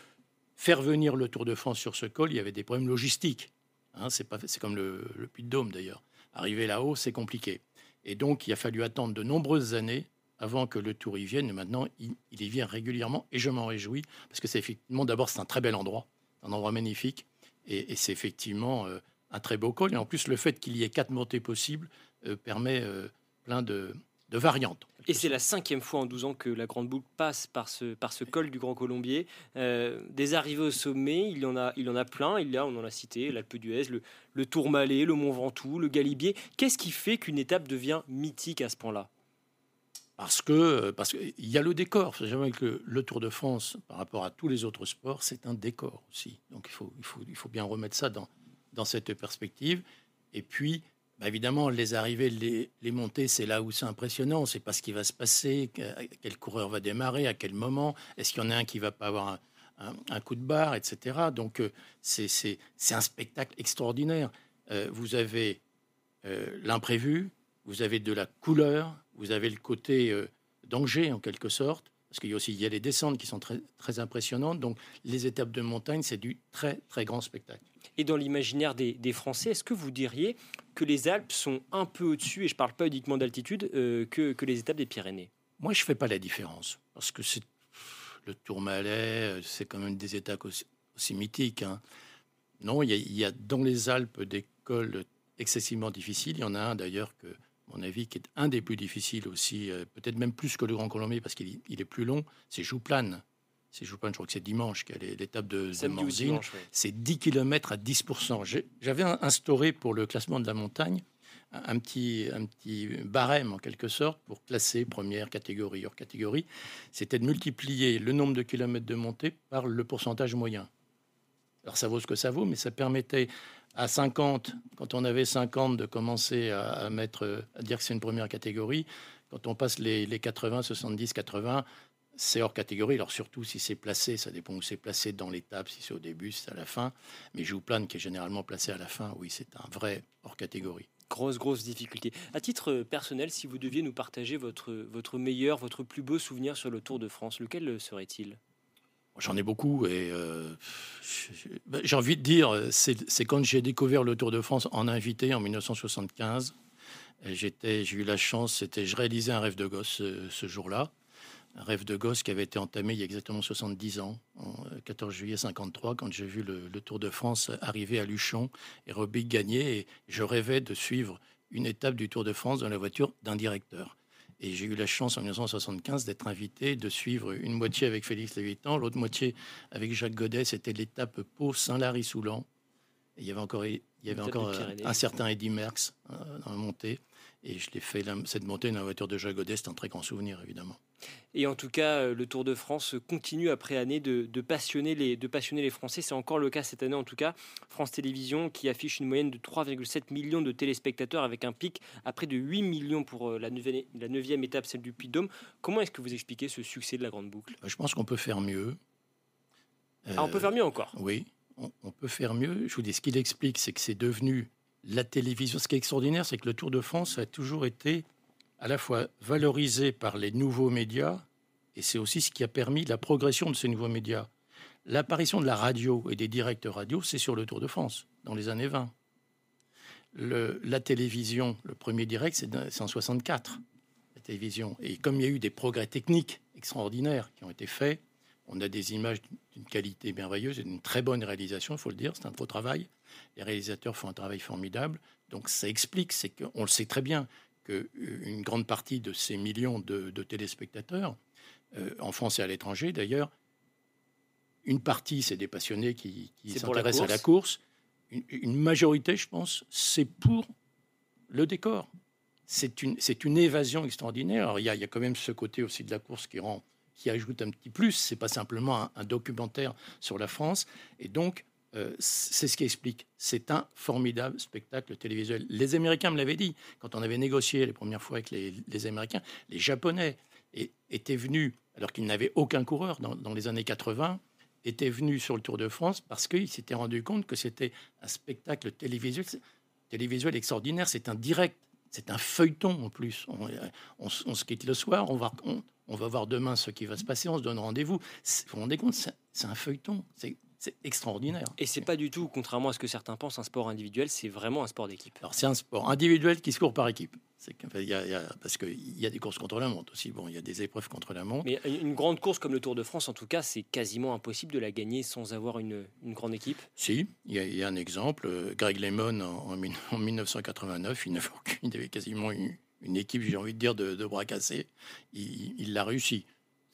faire venir le Tour de France sur ce col, il y avait des problèmes logistiques. Hein, c'est comme le, Puy-de-Dôme d'ailleurs. Arriver là-haut, c'est compliqué. Et donc, il a fallu attendre de nombreuses années avant que le tour y vienne. Et maintenant, il, y vient régulièrement et je m'en réjouis parce que c'est effectivement, d'abord, c'est un très bel endroit, un endroit magnifique et, c'est effectivement euh, un très beau col. Et en plus, le fait qu'il y ait quatre montées possibles euh, permet euh, plein de, de variantes. Et c'est la cinquième fois en 12 ans que la Grande Boucle passe par ce, par ce col du Grand Colombier. Euh, des arrivées au sommet, il y en a, il en a plein. Il y a, on en a cité, l'Alpe d'Huez, le, le Tourmalet, le Mont Ventoux, le Galibier. Qu'est-ce qui fait qu'une étape devient mythique à ce point-là? Parce que parce qu'il y a le décor. Jamais que le Tour de France, par rapport à tous les autres sports, c'est un décor aussi. Donc il faut, il faut, il faut bien remettre ça dans, dans cette perspective. Et puis, bah, évidemment, les arrivées, les, montées, c'est là où c'est impressionnant. C'est pas ce qui va se passer, quel coureur va démarrer, à quel moment, est-ce qu'il y en a un qui va pas avoir un, coup de barre, etc. Donc, euh, c'est un spectacle extraordinaire. Euh, vous avez euh, l'imprévu, vous avez de la couleur, vous avez le côté danger en quelque sorte, parce qu'il y a aussi il y a les descentes qui sont très impressionnantes. Donc, les étapes de montagne, c'est du très, très grand spectacle. Et dans l'imaginaire des, Français, est-ce que vous diriez que les Alpes sont un peu au-dessus, et je ne parle pas uniquement d'altitude, euh, que, les étapes des Pyrénées? Moi, je ne fais pas la différence, parce que c'est le Tourmalet, euh, c'est quand même des étapes aussi, mythiques. Hein. Non, il y, a, dans les Alpes des cols excessivement difficiles. Il y en a un d'ailleurs que, mon avis, qui est un des plus difficiles aussi, euh, peut-être même plus que le Grand Colombier, parce qu'il est plus long, c'est Jouplane c'est je crois que c'est dimanche qu'il y a l'étape de, de C'est 10 km à 10%. J'avais instauré pour le classement de la montagne un petit, un petit barème en quelque sorte pour classer première catégorie, hors catégorie. C'était de multiplier le nombre de kilomètres de montée par le pourcentage moyen. Alors ça vaut ce que ça vaut, mais ça permettait à 50, quand on avait 50, de commencer à, mettre, à dire que c'est une première catégorie. Quand on passe les, les 80, 70, 80, c'est hors catégorie. Alors surtout si c'est placé, ça dépend où c'est placé dans l'étape, si c'est au début, si c'est à la fin. Mais Jouplane, qui est généralement placé à la fin, oui, c'est un vrai hors catégorie. Grosse, grosse difficulté. À titre personnel, si vous deviez nous partager votre, votre meilleur, votre plus beau souvenir sur le Tour de France, lequel serait-il? J'en ai beaucoup et euh, j'ai envie de dire, c'est quand j'ai découvert le Tour de France en invité en 1975. J'ai eu la chance, c'était, je réalisais un rêve de gosse euh, ce jour-là un rêve de gosse qui avait été entamé il y a exactement 70 ans, en 14 euh, juillet 53, quand j'ai vu le, Tour de France arriver à Luchon et Robic gagner. Et je rêvais de suivre une étape du Tour de France dans la voiture d'un directeur. Et j'ai eu la chance en 1975 d'être invité, de suivre une moitié avec Félix Lévitan, l'autre moitié avec Jacques Godet. C'était l'étape Pau-Saint-Lary-Soulan. Il y avait encore, il y avait encore un certain Eddy Merckx euh, dans la montée. Et je l'ai fait cette montée dans la voiture de Jacques Godet, c'est un très grand souvenir, évidemment. Et en tout cas, euh, le Tour de France continue après année de, passionner, les, de passionner les Français. C'est encore le cas cette année, en tout cas. France Télévisions qui affiche une moyenne de 3,7 millions de téléspectateurs avec un pic à près de 8 millions pour euh, la neuvième, la neuvième étape, celle du Puy-de-Dôme. Comment est-ce que vous expliquez ce succès de la Grande Boucle? Je pense qu'on peut faire mieux. Ah, on peut faire mieux encore? Oui, on, on peut faire mieux. Je vous dis, ce qu'il explique, c'est que c'est devenu la télévision. Ce qui est extraordinaire, c'est que le Tour de France a toujours été à la fois valorisé par les nouveaux médias, et c'est aussi ce qui a permis la progression de ces nouveaux médias. L'apparition de la radio et des directs radio, c'est sur le Tour de France, dans les années 20. la télévision, le premier direct, c'est en 64, la télévision. Et comme il y a eu des progrès techniques extraordinaires qui ont été faits, on a des images d'une qualité merveilleuse et d'une très bonne réalisation, il faut le dire, c'est un gros travail. Les réalisateurs font un travail formidable. Donc ça explique, c'est qu'on le sait très bien, qu'une euh, grande partie de ces millions de, téléspectateurs, euh, en France et à l'étranger d'ailleurs, une partie, c'est des passionnés qui, s'intéressent à la course. Une, majorité, je pense, c'est pour le décor. C'est une, une évasion extraordinaire. Alors, il y, a, il y, a, quand même ce côté aussi de la course qui rend, qui ajoute un petit plus. C'est pas simplement un, documentaire sur la France. Et donc, euh, c'est ce qui explique. C'est un formidable spectacle télévisuel. Les Américains me l'avaient dit quand on avait négocié les premières fois avec les, Américains. Les Japonais étaient venus, alors qu'ils n'avaient aucun coureur dans, les années 80, étaient venus sur le Tour de France parce qu'ils s'étaient rendus compte que c'était un spectacle télévisuel, télévisuel extraordinaire. C'est un direct, c'est un feuilleton en plus. On, se quitte le soir, on va, on, va voir demain ce qui va se passer, on se donne rendez-vous. Vous vous rendez compte, c'est un feuilleton. C'est c'est extraordinaire. Et c'est pas du tout, contrairement à ce que certains pensent, un sport individuel, c'est vraiment un sport d'équipe. Alors c'est un sport individuel qui se court par équipe. y a, parce qu'il y a des courses contre la montre aussi. Bon, il y a des épreuves contre la montre. Mais une grande course comme le Tour de France, en tout cas, c'est quasiment impossible de la gagner sans avoir une, grande équipe. Si, il y, a, un exemple. Euh, Greg LeMond en, en, 1989, <laughs> il n'avait quasiment une, une équipe, j'ai envie de dire, de, bras cassés. Il l'a réussi.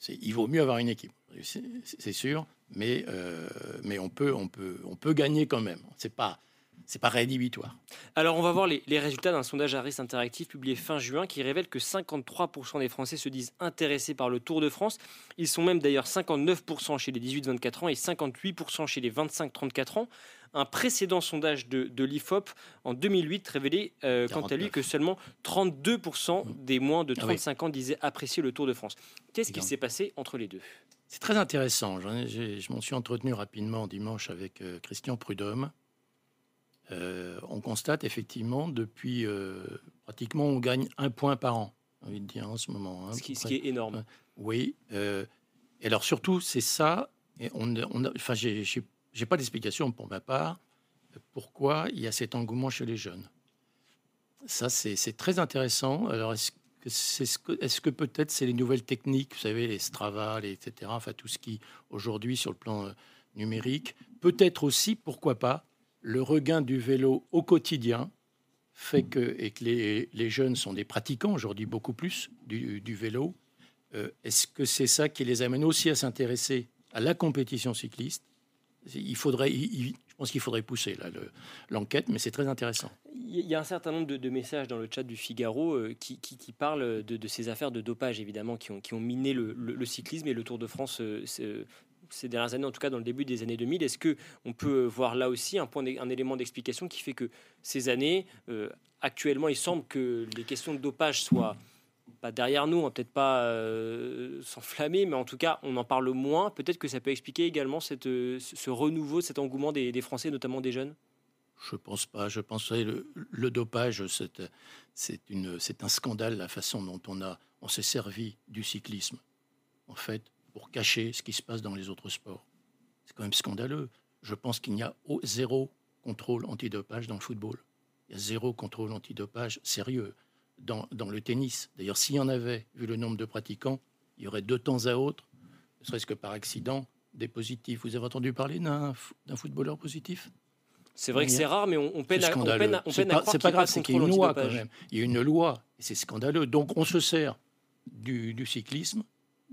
Il vaut mieux avoir une équipe, c'est sûr mais, euh, mais on, peut, on, peut, on peut gagner quand même. C'est pas c'est pas rédhibitoire. Alors on va voir les, résultats d'un sondage Harris Interactive publié fin juin qui révèle que 53% des Français se disent intéressés par le Tour de France. Ils sont même d'ailleurs 59% chez les 18-24 ans et 58% chez les 25-34 ans. Un précédent sondage de, l'IFOP en 2008 révélait euh, quant à lui que seulement 32% mmh. des moins de 35 ah ans disaient apprécier le Tour de France. Qu'est-ce qui s'est passé entre les deux? C'est très intéressant. Je m'en suis entretenu rapidement dimanche avec euh, Christian Prudhomme. Euh, on constate effectivement depuis euh, pratiquement on gagne un point par an, envie de dire en ce moment. Hein. ce, qui, est énorme. oui. et alors surtout c'est ça. Et on, on enfin j'ai pas d'explication pour ma part pourquoi il y a cet engouement chez les jeunes. Ça c'est très intéressant. Alors est-ce est-ce que, peut-être c'est les nouvelles techniques, vous savez, les Strava, etc., enfin tout ce qui aujourd'hui sur le plan euh, numérique, peut-être aussi, pourquoi pas, le regain du vélo au quotidien fait que, et que les, jeunes sont des pratiquants aujourd'hui beaucoup plus du, vélo, euh, est-ce que c'est ça qui les amène aussi à s'intéresser à la compétition cycliste? Il faudrait, je pense qu'il faudrait pousser l'enquête, mais c'est très intéressant. Il y a un certain nombre de, messages dans le chat du Figaro euh, qui, parlent de, ces affaires de dopage, évidemment, qui ont, miné le, cyclisme et le Tour de France euh, ces dernières années, en tout cas dans le début des années 2000. Est-ce que on peut voir là aussi un, point, un élément d'explication qui fait que ces années, euh, actuellement, il semble que les questions de dopage soient pas derrière nous, on va peut-être pas s'enflammer, mais en tout cas, on en parle moins. Peut-être que ça peut expliquer également cette, ce renouveau, cet engouement des Français, notamment des jeunes? Je pense pas. Je pense que le, le dopage, c'est un scandale la façon dont on, a, on s'est servi du cyclisme, en fait, pour cacher ce qui se passe dans les autres sports. C'est quand même scandaleux. Je pense qu'il n'y a zéro contrôle antidopage dans le football. Il y a zéro contrôle antidopage sérieux dans, dans le tennis. D'ailleurs, s'il y en avait, vu le nombre de pratiquants, il y aurait de temps à autre, ne serait-ce que par accident, des positifs. Vous avez entendu parler d'un footballeur positif? C'est vrai que c'est rare, mais on, peine, à, on peine, on peine pas, C'est pas grave, c'est qu'il y a une loi quand même. Il y a une loi, et c'est scandaleux. Donc on se sert du, cyclisme,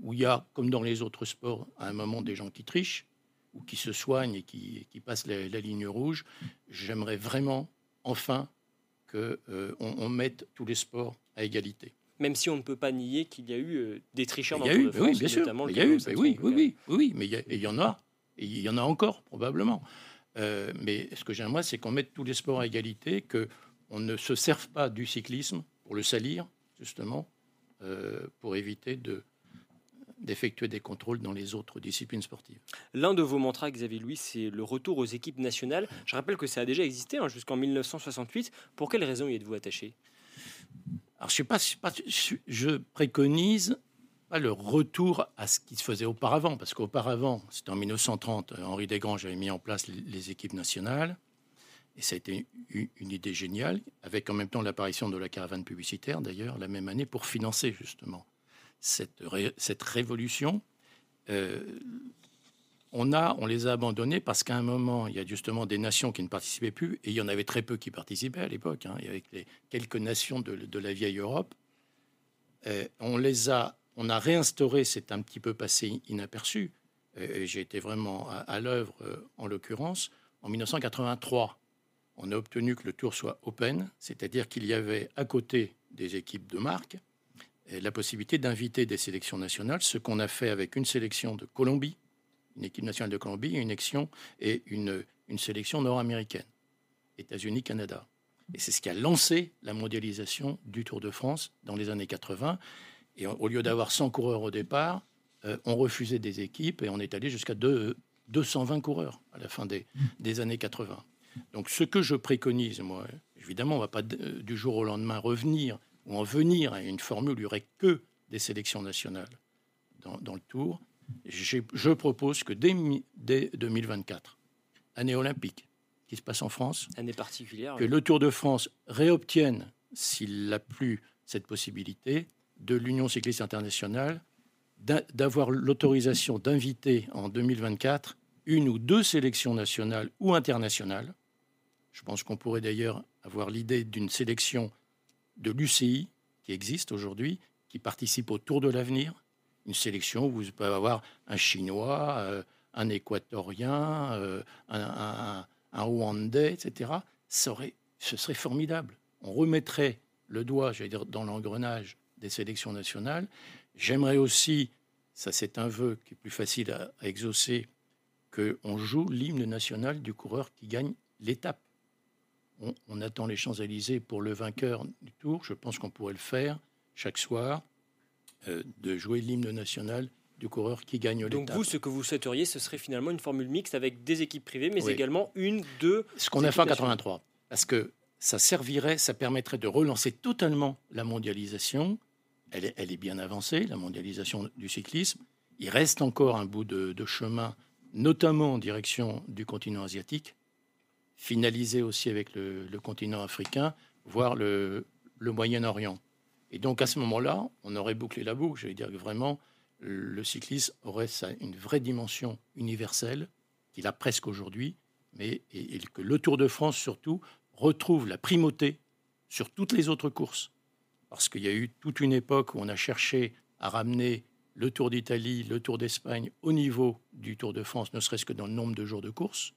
où il y a, comme dans les autres sports, à un moment des gens qui trichent, ou qui se soignent et qui, qui passent la, ligne rouge. J'aimerais vraiment, enfin, qu'on on mette tous les sports à égalité. Même si on ne peut pas nier qu'il y a eu des tricheurs dans le oui, bien sûr. il y a eu, oui, oui, oui, oui, mais il y, en a, et il y en a encore probablement. mais ce que j'aimerais, c'est qu'on mette tous les sports à égalité, qu'on ne se serve pas du cyclisme pour le salir, justement, pour éviter de, d'effectuer des contrôles dans les autres disciplines sportives. L'un de vos mantras, Xavier Louis, c'est le retour aux équipes nationales. Je rappelle que ça a déjà existé hein, jusqu'en 1968. Pour quelles raisons y êtes-vous attaché? Alors, je sais pas, je préconise pas le retour à ce qui se faisait auparavant, parce qu'auparavant, c'était en 1930, Henri Desgranges avait mis en place les équipes nationales. Et ça a été une idée géniale, avec en même temps l'apparition de la caravane publicitaire, d'ailleurs, la même année, pour financer justement cette, révolution, euh, on, a, on les a abandonnés parce qu'à un moment, il y a justement des nations qui ne participaient plus, et il y en avait très peu qui participaient à l'époque, hein, avec les quelques nations de, la vieille Europe. Euh, on les a, on a réinstauré, c'est un petit peu passé inaperçu. Euh, j'ai été vraiment à, à l'œuvre, en l'occurrence, en 1983. On a obtenu que le tour soit open, c'est-à-dire qu'il y avait à côté des équipes de marque la possibilité d'inviter des sélections nationales, ce qu'on a fait avec une sélection de Colombie, une équipe nationale de Colombie, une, élection et une, une sélection nord-américaine, États-Unis, Canada. Et c'est ce qui a lancé la mondialisation du Tour de France dans les années 80. Et au lieu d'avoir 100 coureurs au départ, euh, on refusait des équipes et on est allé jusqu'à 220 coureurs à la fin des, des, années 80. Donc ce que je préconise, moi, évidemment, on ne va pas du jour au lendemain revenir ou en venir à une formule où il n'y aurait que des sélections nationales dans, le tour, je propose que dès, 2024, année olympique qui se passe en France, année particulière, que le Tour de France réobtienne, s'il a plus cette possibilité, de l'Union cycliste internationale d'avoir l'autorisation d'inviter en 2024 une ou deux sélections nationales ou internationales. Je pense qu'on pourrait d'ailleurs avoir l'idée d'une sélection de l'UCI qui existe aujourd'hui, qui participe au Tour de l'avenir, une sélection où vous pouvez avoir un Chinois, euh, un Équatorien, euh, un, Rwandais, etc. Ce serait formidable. On remettrait le doigt, j'allais dire, dans l'engrenage des sélections nationales. J'aimerais aussi, ça c'est un vœu qui est plus facile à, à exaucer, qu'on joue l'hymne national du coureur qui gagne l'étape on, attend les Champs-Élysées pour le vainqueur du tour. Je pense qu'on pourrait le faire chaque soir, euh, de jouer l'hymne national du coureur qui gagne l'étape. Donc vous, ce que vous souhaiteriez, ce serait finalement une formule mixte avec des équipes privées, mais également une, deux... Ce qu'on a fait en 83. Parce que ça servirait, ça permettrait de relancer totalement la mondialisation. Elle est, elle est bien avancée, la mondialisation du cyclisme. Il reste encore un bout de chemin, notamment en direction du continent asiatique finalisé aussi avec le, continent africain, voire le, Moyen-Orient. Et donc à ce moment-là, on aurait bouclé la boucle. Je veux dire que vraiment, le cyclisme aurait une vraie dimension universelle qu'il a presque aujourd'hui, mais que le Tour de France surtout retrouve la primauté sur toutes les autres courses. Parce qu'il y a eu toute une époque où on a cherché à ramener le Tour d'Italie, le Tour d'Espagne au niveau du Tour de France, ne serait-ce que dans le nombre de jours de course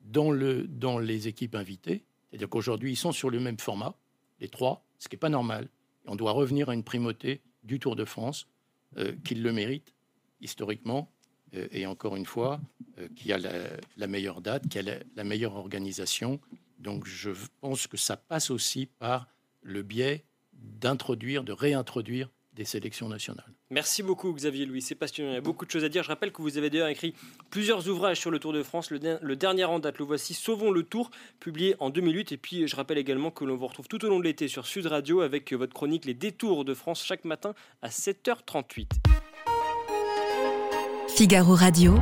dans, le, dans les équipes invitées. C'est-à-dire qu'aujourd'hui, ils sont sur le même format, les trois, ce qui n'est pas normal. on doit revenir à une primauté du Tour de France, euh, qu'il le mérite historiquement, euh, et encore une fois, euh, qui a la, meilleure date, qui a la, meilleure organisation. Donc je pense que ça passe aussi par le biais d'introduire, de réintroduire des sélections nationales. Merci beaucoup Xavier Louis, c'est passionnant, il y a beaucoup de choses à dire. Je rappelle que vous avez d'ailleurs écrit plusieurs ouvrages sur le Tour de France. Le, dernier en date, le voici, Sauvons le Tour, publié en 2008. Et puis je rappelle également que l'on vous retrouve tout au long de l'été sur Sud Radio avec votre chronique Les Détours de France chaque matin à 7h38. Figaro Radio.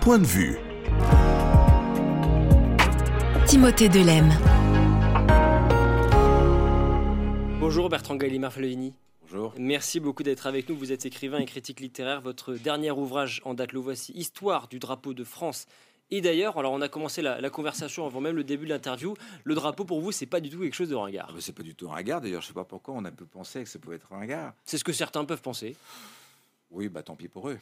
Point de vue. Timothée Delem. Bonjour Bertrand Gallimard Fleuini. Bonjour. Merci beaucoup d'être avec nous. Vous êtes écrivain et critique littéraire. Votre dernier ouvrage en date, le voici, Histoire du drapeau de France. Et d'ailleurs, alors on a commencé la, conversation avant même le début de l'interview. Le drapeau pour vous, c'est pas du tout quelque chose de ringard. Ah, c'est pas du tout ringard. D'ailleurs, je sais pas pourquoi on a pu penser que ça pouvait être ringard. C'est ce que certains peuvent penser. Oui, bah tant pis pour eux.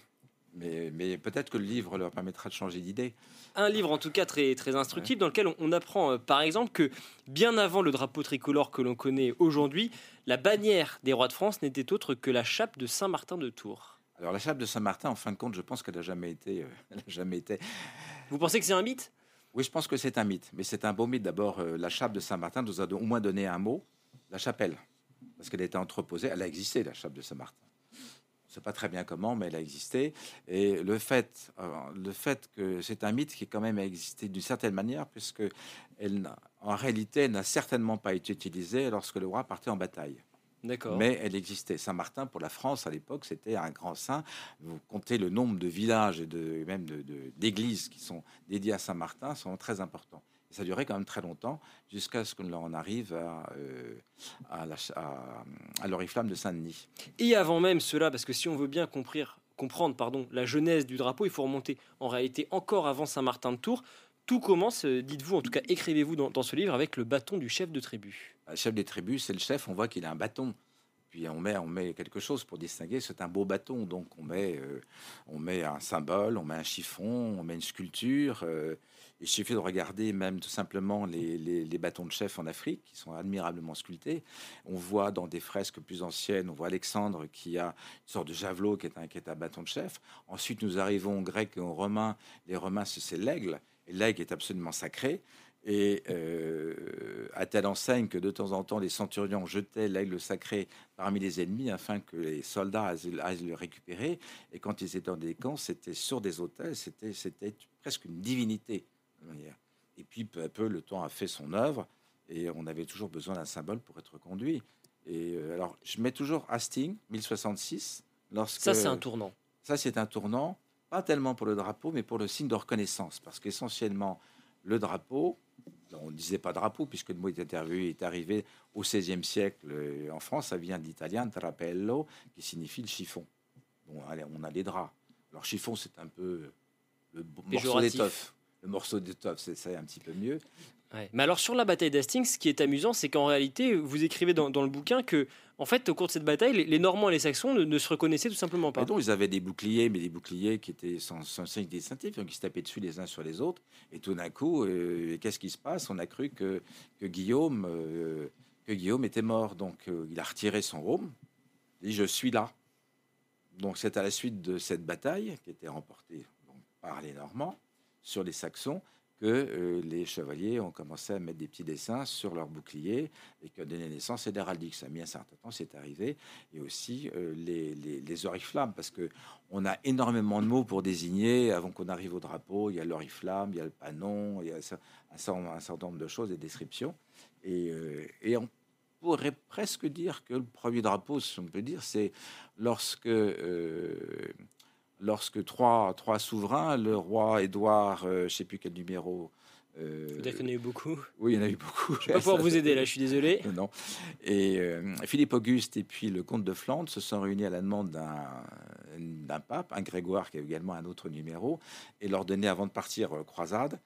Mais, mais peut-être que le livre leur permettra de changer d'idée. Un livre en tout cas très, très instructif dans lequel on, on apprend euh, par exemple que bien avant le drapeau tricolore que l'on connaît aujourd'hui, la bannière des rois de France n'était autre que la chape de Saint-Martin de Tours. Alors la chape de Saint-Martin, en fin de compte, je pense qu'elle n'a jamais été, euh, <laughs> elle a jamais été. Vous pensez que c'est un mythe? Oui, je pense que c'est un mythe, mais c'est un beau mythe. D'abord, euh, la chape de Saint-Martin nous a au moins donné un mot, la chapelle, parce qu'elle était entreposée. Elle a existé, la chape de Saint-Martin. Sait pas très bien comment, mais elle a existé. Et le fait, euh, le fait que c'est un mythe qui quand même a existé d'une certaine manière, puisque elle n'a- en réalité, n'a certainement pas été utilisée lorsque le roi partait en bataille. D'accord. Mais elle existait. Saint-Martin, pour la France, à l'époque, c'était un grand saint. Vous comptez le nombre de villages et de, même de- de- d'églises qui sont dédiées à Saint-Martin, sont très importants. Ça duré quand même très longtemps, jusqu'à ce qu'on en arrive à, euh, à, la- à- à l'oriflamme de Saint-Denis. Et avant même cela, parce que si on veut bien comprendre, comprendre pardon, la genèse du drapeau, il faut remonter en réalité encore avant Saint-Martin de Tours. Tout commence, euh, dites-vous, en tout cas écrivez-vous dans, dans ce livre, avec le bâton du chef de tribu. Le chef des tribus, c'est le chef, on voit qu'il a un bâton. Puis on met, on met quelque chose pour distinguer, c'est un beau bâton. Donc on met, euh, on met un symbole, on met un chiffon, on met une sculpture. euh, il suffit de regarder même tout simplement les, les- bâtons de chef en Afrique, qui sont admirablement sculptés. On voit dans des fresques plus anciennes, on voit Alexandre qui a une sorte de javelot qui est un, qui est un bâton de chef. Ensuite, nous arrivons aux Grecs et aux Romains. Les Romains, c'est l'aigle. Et l'aigle est absolument sacré. Et euh, à telle enseigne que de temps en temps, les centurions jetaient l'aigle sacré parmi les ennemis afin que les soldats aillent le récupérer. Et quand ils étaient dans des camps, c'était sur des autels, c'était presque une divinité. De manière. Et puis peu à peu, le temps a fait son œuvre et on avait toujours besoin d'un symbole pour être conduit. Et euh, alors, je mets toujours Hastings, 1066. Lorsque, Ça, c'est un tournant. ça, c'est un tournant, pas tellement pour le drapeau, mais pour le signe de reconnaissance. Parce qu'essentiellement, le drapeau, on ne disait pas drapeau, puisque le mot est arrivé, est arrivé au XVIe siècle euh, en France, ça vient de l'italien drapello, qui signifie le chiffon. Bon, allez, on a les draps. Alors, chiffon, c'est un peu le morceau d'étoffe. Le morceau d'étoffe, c'est un petit peu mieux. Ouais. Mais alors sur la bataille d'Hastings, ce qui est amusant, c'est qu'en réalité, vous écrivez dans, dans le bouquin que, en fait, au cours de cette bataille, les, les Normands et les Saxons ne, ne se reconnaissaient tout simplement pas. Et donc, ils avaient des boucliers, mais des boucliers qui étaient sans, sans signe distinctif, donc ils se tapaient dessus les uns sur les autres. Et tout d'un coup, euh, qu'est-ce qui se passe? On a cru que, que, Guillaume, euh, que Guillaume était mort. Donc, euh, il a retiré son rôme. Il dit Je suis là. Donc, c'est à la suite de cette bataille, qui était remportée donc, par les Normands sur les Saxons, que euh, les chevaliers ont commencé à mettre des petits dessins sur leurs boucliers et qui a donné naissance à l'héraldique. Ça a mis un certain temps, c'est arrivé. Et aussi euh, les, les, oriflammes, parce que on a énormément de mots pour désigner avant qu'on arrive au drapeau. Il y a l'oriflamme, il y a le panon, il y a un, cer- un certain- nombre de choses, des descriptions. Et, euh, et on pourrait presque dire que le premier drapeau, si on peut dire, c'est lorsque lorsque trois, trois souverains, le roi Édouard, euh, je ne sais plus quel numéro. euh, qu'il y en a eu beaucoup. oui, il y en a eu beaucoup. Je vais pas pouvoir vous aider là, je suis désolé. <laughs> Non. Et euh, Philippe Auguste et puis le comte de Flandre se sont réunis à la demande d'un d'un pape, un Grégoire qui a également un autre numéro, et leur donner avant de partir euh, croisade.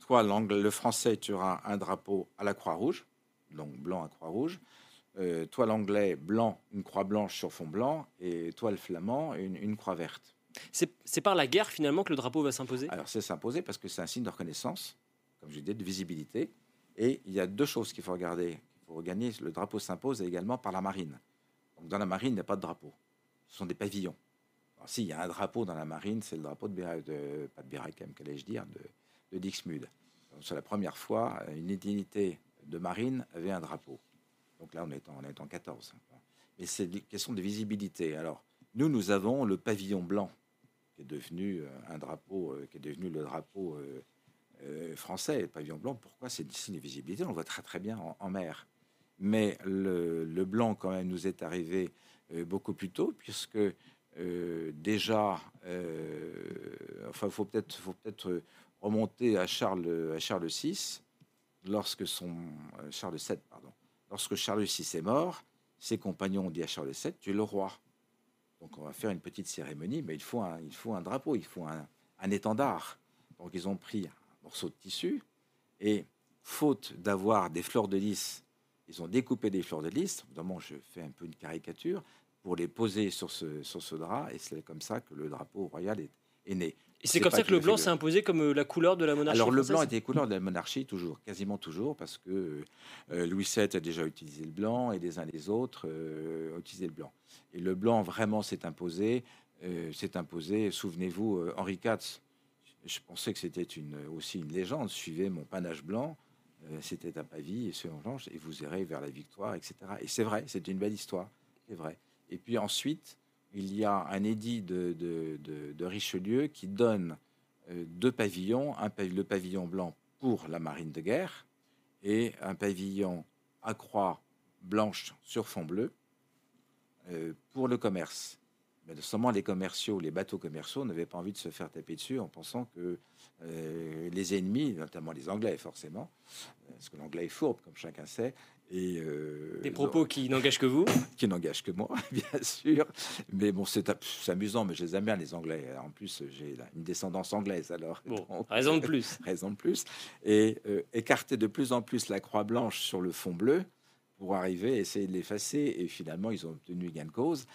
toi, le français, tu auras un drapeau à la croix rouge, donc blanc à croix rouge. Euh, toi, l'anglais, blanc, une croix blanche sur fond blanc, et toi, le flamand, une, une croix verte. C'est par la guerre finalement que le drapeau va s'imposer? Alors, c'est s'imposer parce que c'est un signe de reconnaissance, comme je disais, de visibilité. Et il y a deux choses qu'il faut regarder. Gagner. Le drapeau s'impose également par la marine. Donc, dans la marine, il n'y a pas de drapeau. Ce sont des pavillons. Alors, s'il y a un drapeau dans la marine, c'est le drapeau de, Béra- de pas de Berakem, qu'allais-je dire, de, de Dixmude. C'est la première fois une unité de marine avait un drapeau. Donc là, on est en, on est en 14. Mais c'est une question de visibilité. Alors, nous, nous avons le pavillon blanc qui est devenu euh, un drapeau, euh, qui est devenu le drapeau euh, français, le pavillon blanc. Pourquoi c'est une visibilité? On le voit très très bien en, mer. Mais le, blanc, quand même, nous est arrivé beaucoup plus tôt, puisque déjà, euh, enfin, faut peut-être, faut peut-être remonter à Charles, à Charles VI, lorsque son Charles VII, pardon, lorsque Charles VI est mort, ses compagnons ont dit à Charles VII, tu es le roi. Donc on va faire une petite cérémonie, mais il faut un, drapeau, il faut un, étendard. Donc ils ont pris un morceau de tissu et, faute d'avoir des fleurs de lys, ils ont découpé des fleurs de lys. Évidemment, je fais un peu une caricature. pour les poser sur ce, sur ce drap, et c'est comme ça que le drapeau royal est, est né. Et c'est comme ça que le blanc s'est imposé comme euh, la couleur de la monarchie Alors le blanc était couleur de la monarchie toujours, quasiment toujours, parce que euh, Louis VII a déjà utilisé le blanc et les uns les autres euh, ont utilisé le blanc. Et le blanc vraiment s'est imposé, euh, s'est imposé. Souvenez-vous, Henri IV, je pensais que c'était une, aussi une légende. Suivez mon panache blanc, c'était un pavis et ce et vous irez vers la victoire, etc. Et c'est vrai, c'est une belle histoire, c'est vrai. Et puis ensuite, il y a un édit de, Richelieu qui donne euh, deux pavillons, le pavillon blanc pour la marine de guerre et un pavillon à croix blanche sur fond bleu euh, pour le commerce. Mais seulement les commerciaux, les bateaux commerciaux n'avaient pas envie de se faire taper dessus en pensant que euh, les ennemis, notamment les Anglais forcément, parce que l'anglais est fourbe comme chacun sait, et euh, Des propos qui n'engagent que vous. <laughs> qui n'engage que moi, <laughs> bien sûr. Mais bon, c'est amusant, mais je les aime bien, les Anglais. En plus, j'ai une descendance anglaise, alors. Bon, <laughs> Donc, raison de plus. raison de plus. Et euh, écarter de plus en plus la croix blanche sur le fond bleu pour arriver à essayer de l'effacer. Et finalement, ils ont obtenu gain de cause.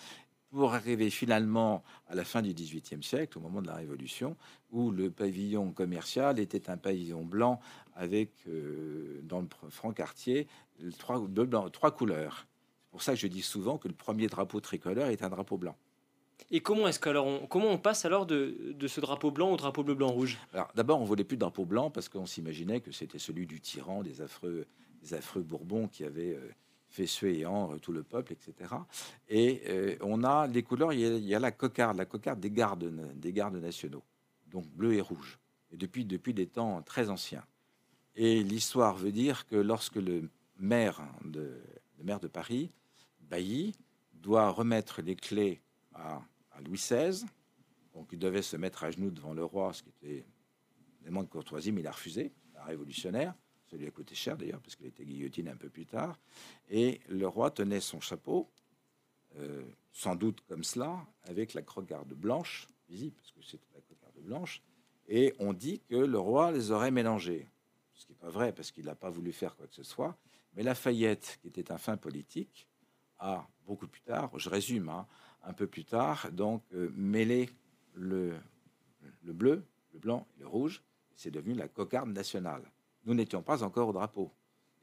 Pour arriver finalement à la fin du XVIIIe siècle, au moment de la Révolution, où le pavillon commercial était un pavillon blanc avec, euh, dans le franc quartier, trois, deux blancs- trois couleurs. C'est pour ça que je dis souvent que le premier drapeau tricolore est un drapeau blanc. Et comment est-ce qu'alors on, comment on passe alors de, de ce drapeau blanc au drapeau bleu blanc rouge? Alors d'abord, on voulait plus de drapeau blanc parce qu'on s'imaginait que c'était celui du tyran, des affreux, des affreux Bourbons qui avaient euh, fait suer et tout le peuple, etc. Et euh, on a les couleurs. Il y a, la cocarde, la cocarde des gardes, des gardes nationaux, donc bleu et rouge, depuis depuis des temps très anciens. Et l'histoire veut dire que lorsque le maire de, maire de Paris, Bailly, doit remettre les clés à, à Louis XVI, donc il devait se mettre à genoux devant le roi, ce qui était un élément de courtoisie, mais il a refusé, un révolutionnaire. Ça lui a coûté cher d'ailleurs, parce qu'il a été guillotiné un peu plus tard. Et le roi tenait son chapeau, euh, sans doute comme cela, avec la crocarde blanche, visible, parce que c'était la crocarde blanche. Et on dit que le roi les aurait mélangés. Ce qui n'est pas vrai, parce qu'il n'a pas voulu faire quoi que ce soit. Mais Lafayette, qui était un fin politique, a beaucoup plus tard, je résume, hein, un peu plus tard, donc euh, mêlé le, le bleu, le blanc et le rouge. C'est devenu la cocarde nationale. Nous n'étions pas encore au drapeau.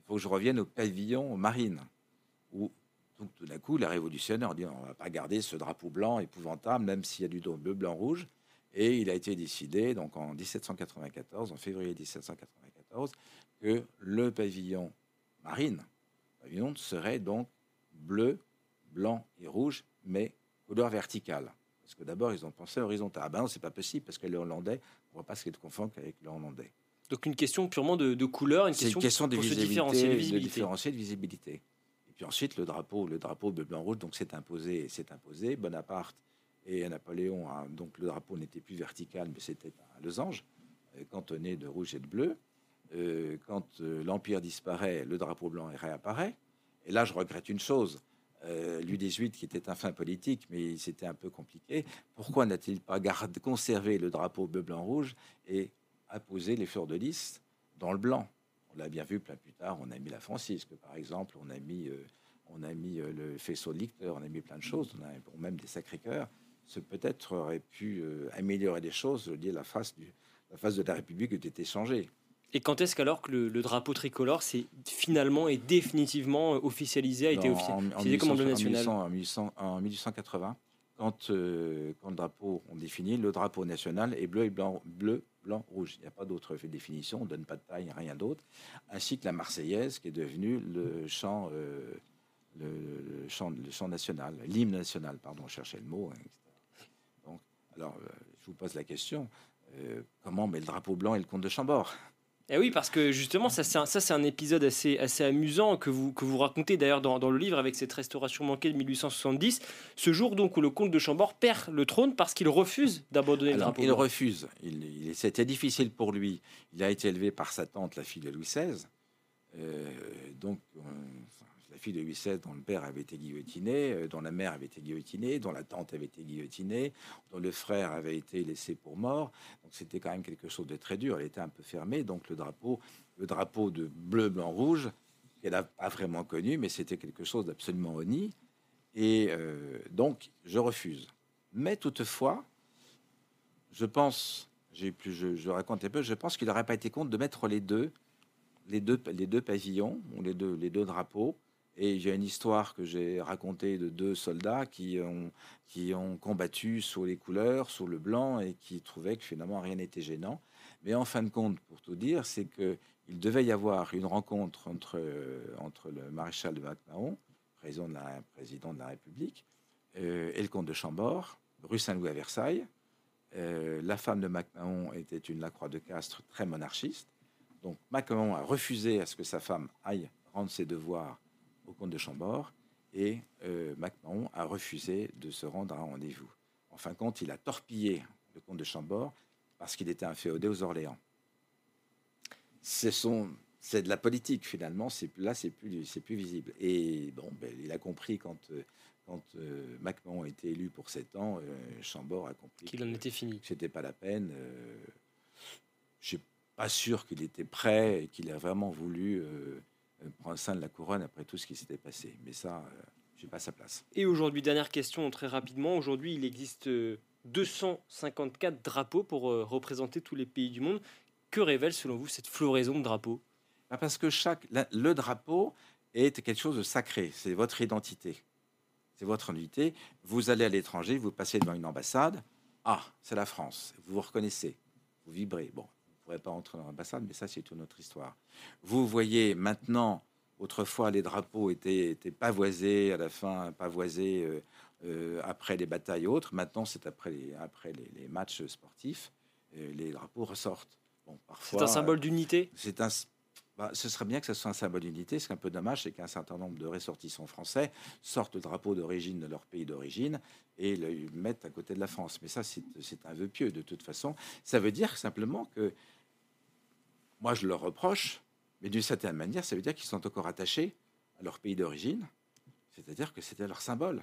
Il faut que je revienne au pavillon marine, où tout d'un coup, les révolutionnaires ont dit on ne va pas garder ce drapeau blanc épouvantable, même s'il y a du dos bleu, blanc, rouge. Et il a été décidé, donc en 1794, en février 1794, que le pavillon marine, pavillon serait donc bleu, blanc et rouge, mais couleur verticale. Parce que d'abord, ils ont pensé horizontal. Ah ben c'est pas possible, parce que les Hollandais, on ne va pas se confondre avec les Hollandais. Donc une question purement de, de couleur, une question, de pour se visibilité, différencier de de visibilité. différencier de visibilité. Et puis ensuite, le drapeau, le drapeau de blanc rouge, donc c'est imposé, c'est imposé. Bonaparte et Napoléon, hein, donc le drapeau n'était plus vertical, mais c'était un losange euh, cantonné de rouge et de bleu. Euh, quand euh, l'empire disparaît, le drapeau blanc réapparaît. Et là, je regrette une chose. Euh, Louis XVIII, qui était un fin politique, mais c'était un peu compliqué, pourquoi n'a-t-il pas gardé, conservé le drapeau bleu, blanc, rouge et apposé les fleurs de lys dans le blanc On l'a bien vu plein plus tard, on a mis la francisque, par exemple, on a mis, euh, on a mis euh, le faisceau de Lichter, on a mis plein de choses, on a bon, même des sacrés-cœurs. Ce peut-être aurait pu euh, améliorer les choses, je dis, la face, du, la face de la République était changée. Et quand est-ce qu'alors que le, le drapeau tricolore c'est finalement et définitivement officialisé, a été officialisé comme emblème 1800, national en 1800 en 1880, quand, euh, quand le drapeau, on définit, le drapeau national est bleu et blanc, bleu, blanc, rouge. Il n'y a pas d'autre définition, on ne donne pas de taille, rien d'autre. Ainsi que la Marseillaise, qui est devenue le chant, euh, le, chant, le chant national, l'hymne national, pardon, on cherchait le mot. hein. Donc, alors, euh, je vous pose la question, comment met le drapeau blanc et le comte de Chambord? Eh oui, parce que justement, ça c'est un, ça, c'est un épisode assez, assez amusant que vous, que vous racontez d'ailleurs dans, dans le livre avec cette restauration manquée de 1870. Ce jour donc où le comte de Chambord perd le trône parce qu'il refuse d'abandonner le drapeau. il refuse. Il, il- c'était difficile pour lui. Il a été élevé par sa tante, la fille de Louis XVI. Euh, donc, la fille de XVI, dont le père avait été guillotiné, euh, dont la mère avait été guillotinée, dont la tante avait été guillotinée, dont le frère avait été laissé pour mort. Donc, c'était quand même quelque chose de très dur. Elle était un peu fermée. Donc, le drapeau, le drapeau de bleu, blanc, rouge, qu'elle n'a pas vraiment connu, mais c'était quelque chose d'absolument honni. Et euh, donc, je refuse. Mais toutefois, je pense, j'ai plus, je, je raconte un peu, je pense qu'il n'aurait pas été compte de mettre les deux, les deux, les deux pavillons ou les deux, les deux drapeaux. Et j'ai une histoire que j'ai racontée de deux soldats qui ont, qui ont combattu sous les couleurs, sous le blanc, et qui trouvaient que finalement rien n'était gênant. Mais en fin de compte, pour tout dire, c'est que il devait y avoir une rencontre entre, entre le maréchal de MacMahon, président de la, président de République, euh, et le comte de Chambord, rue Saint-Louis à Versailles. Euh, la femme de MacMahon était une Lacroix de Castres très monarchiste. Donc MacMahon a refusé à ce que sa femme aille rendre ses devoirs au comte de Chambord et euh, MacMahon a refusé de se rendre à un rendez-vous. En fin de compte, il a torpillé le comte de Chambord parce qu'il était inféodé aux Orléans. C'est de la politique finalement. C'est là, c'est plus, c'est plus visible. Et bon, ben, il a compris quand euh, quand euh, MacMahon a été élu pour 7 ans, euh, Chambord a compris Qu'il en était fini. c'était pas la peine. Euh, je suis pas sûr qu'il était prêt et qu'il a vraiment voulu euh, prendre sein de la couronne après tout ce qui s'était passé. Mais ça, euh, j'ai pas sa place. Et aujourd'hui, dernière question très rapidement. Aujourd'hui, il existe euh, 254 drapeaux pour euh, représenter tous les pays du monde. Que révèle selon vous cette floraison de drapeaux? Ah, Parce que chaque, le drapeau est quelque chose de sacré. C'est votre identité. C'est votre identité. Vous allez à l'étranger, vous passez devant une ambassade. Ah, c'est la France. Vous vous reconnaissez. Vous vibrez. Bon, pourrez pas entrer dans l'ambassade, mais ça, c'est une autre histoire. Vous voyez maintenant, autrefois, les drapeaux étaient, étaient pavoisés à la fin, pavoisés euh, euh, après les batailles et autres. Maintenant, c'est après les, après les, les matchs sportifs. euh, les drapeaux ressortent. Bon, C'est un symbole d'unité? c'est un. bah, ce serait bien que ce soit un symbole d'unité. Ce qui est un peu dommage, c'est qu'un certain nombre de ressortissants français sortent le drapeau d'origine de leur pays d'origine et le mettent à côté de la France. Mais ça, c'est c'est un vœu pieux de toute façon. Ça veut dire simplement que moi, je leur reproche, mais d'une certaine manière, ça veut dire qu'ils sont encore attachés à leur pays d'origine, c'est-à-dire que c'était leur symbole.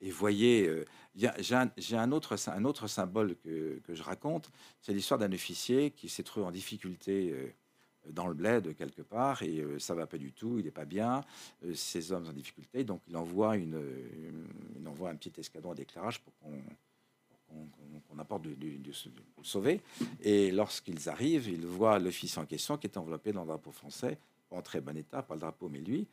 Et voyez, euh, j'ai un, autre, un autre symbole que, que je raconte, c'est l'histoire d'un officier qui s'est trouvé en difficulté euh, dans le bled quelque part et euh, ça va pas du tout, il n'est pas bien, ces hommes en difficulté, donc il envoie, une, il envoie un petit escadron d'éclairage pour qu'on qu'on- apporte du- du- pour le sauver. Et lorsqu'ils arrivent, ils voient l'officier en question qui est enveloppé dans le drapeau français, en très bon état, pas le drapeau, mais lui.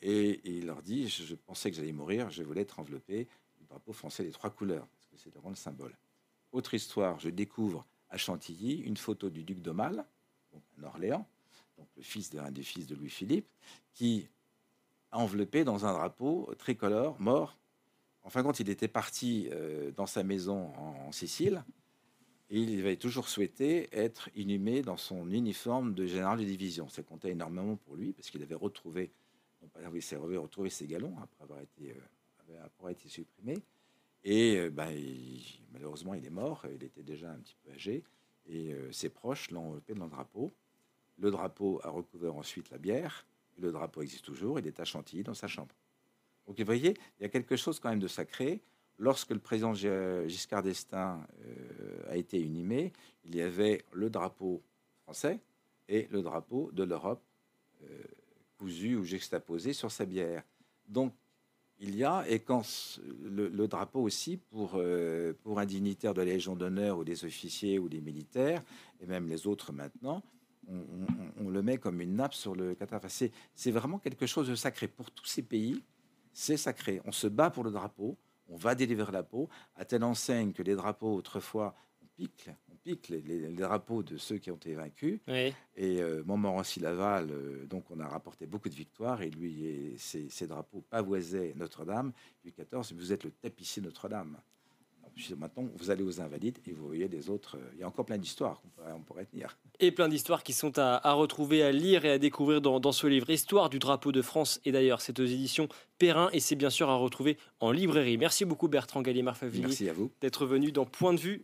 Et, il leur dit, je, pensais que j'allais mourir, je voulais être enveloppé du drapeau français des trois couleurs, parce que c'est vraiment le symbole. Autre histoire, je découvre à Chantilly une photo du duc d'Aumale, donc un Orléans, donc le fils d'un des fils de Louis-Philippe, qui enveloppé dans un drapeau tricolore, mort. En fin de compte, il était parti euh, dans sa maison en, Sicile, il avait toujours souhaité être inhumé dans son uniforme de général de division. Ça comptait énormément pour lui, parce qu'il avait retrouvé, il s'est retrouvé ses galons après avoir été, euh, supprimé. Et euh, ben, malheureusement, il est mort. Il était déjà un petit peu âgé. Et ses proches l'ont enveloppé dans le drapeau. Le drapeau a recouvert ensuite la bière. Le drapeau existe toujours. Il est à dans sa chambre. Donc vous voyez, il y a quelque chose quand même de sacré. Lorsque le président Gi- Giscard d'Estaing euh, a été inhumé, il y avait le drapeau français et le drapeau de l'Europe euh, cousu ou juxtaposé sur sa bière. Donc il y a, et quand le, drapeau aussi pour, euh, pour un dignitaire de la Légion d'honneur ou des officiers ou des militaires, et même les autres maintenant, on, le met comme une nappe sur le Qatar. C'est vraiment quelque chose de sacré. Pour tous ces pays, c'est sacré. On se bat pour le drapeau, on va délivrer la peau, à telle enseigne que les drapeaux, autrefois, on pique, on pique les, les- les drapeaux de ceux qui ont été vaincus. Oui. Et euh, Montmorency-Laval, euh, donc on a rapporté beaucoup de victoires, et lui et ses, ses drapeaux pavoisaient Notre-Dame. Louis XIV, vous êtes le tapissier Notre-Dame. Maintenant, vous allez aux Invalides et vous voyez les autres. euh, Il y a encore plein d'histoires qu'on pourrait, on pourrait tenir. Et plein d'histoires qui sont à, à retrouver, à lire et à découvrir dans, dans ce livre. Histoire du drapeau de France. Et d'ailleurs, c'est aux éditions Perrin et c'est bien sûr à retrouver en librairie. Merci beaucoup Bertrand Gallimard-Favili Merci à vous. d'être venu dans Point de vue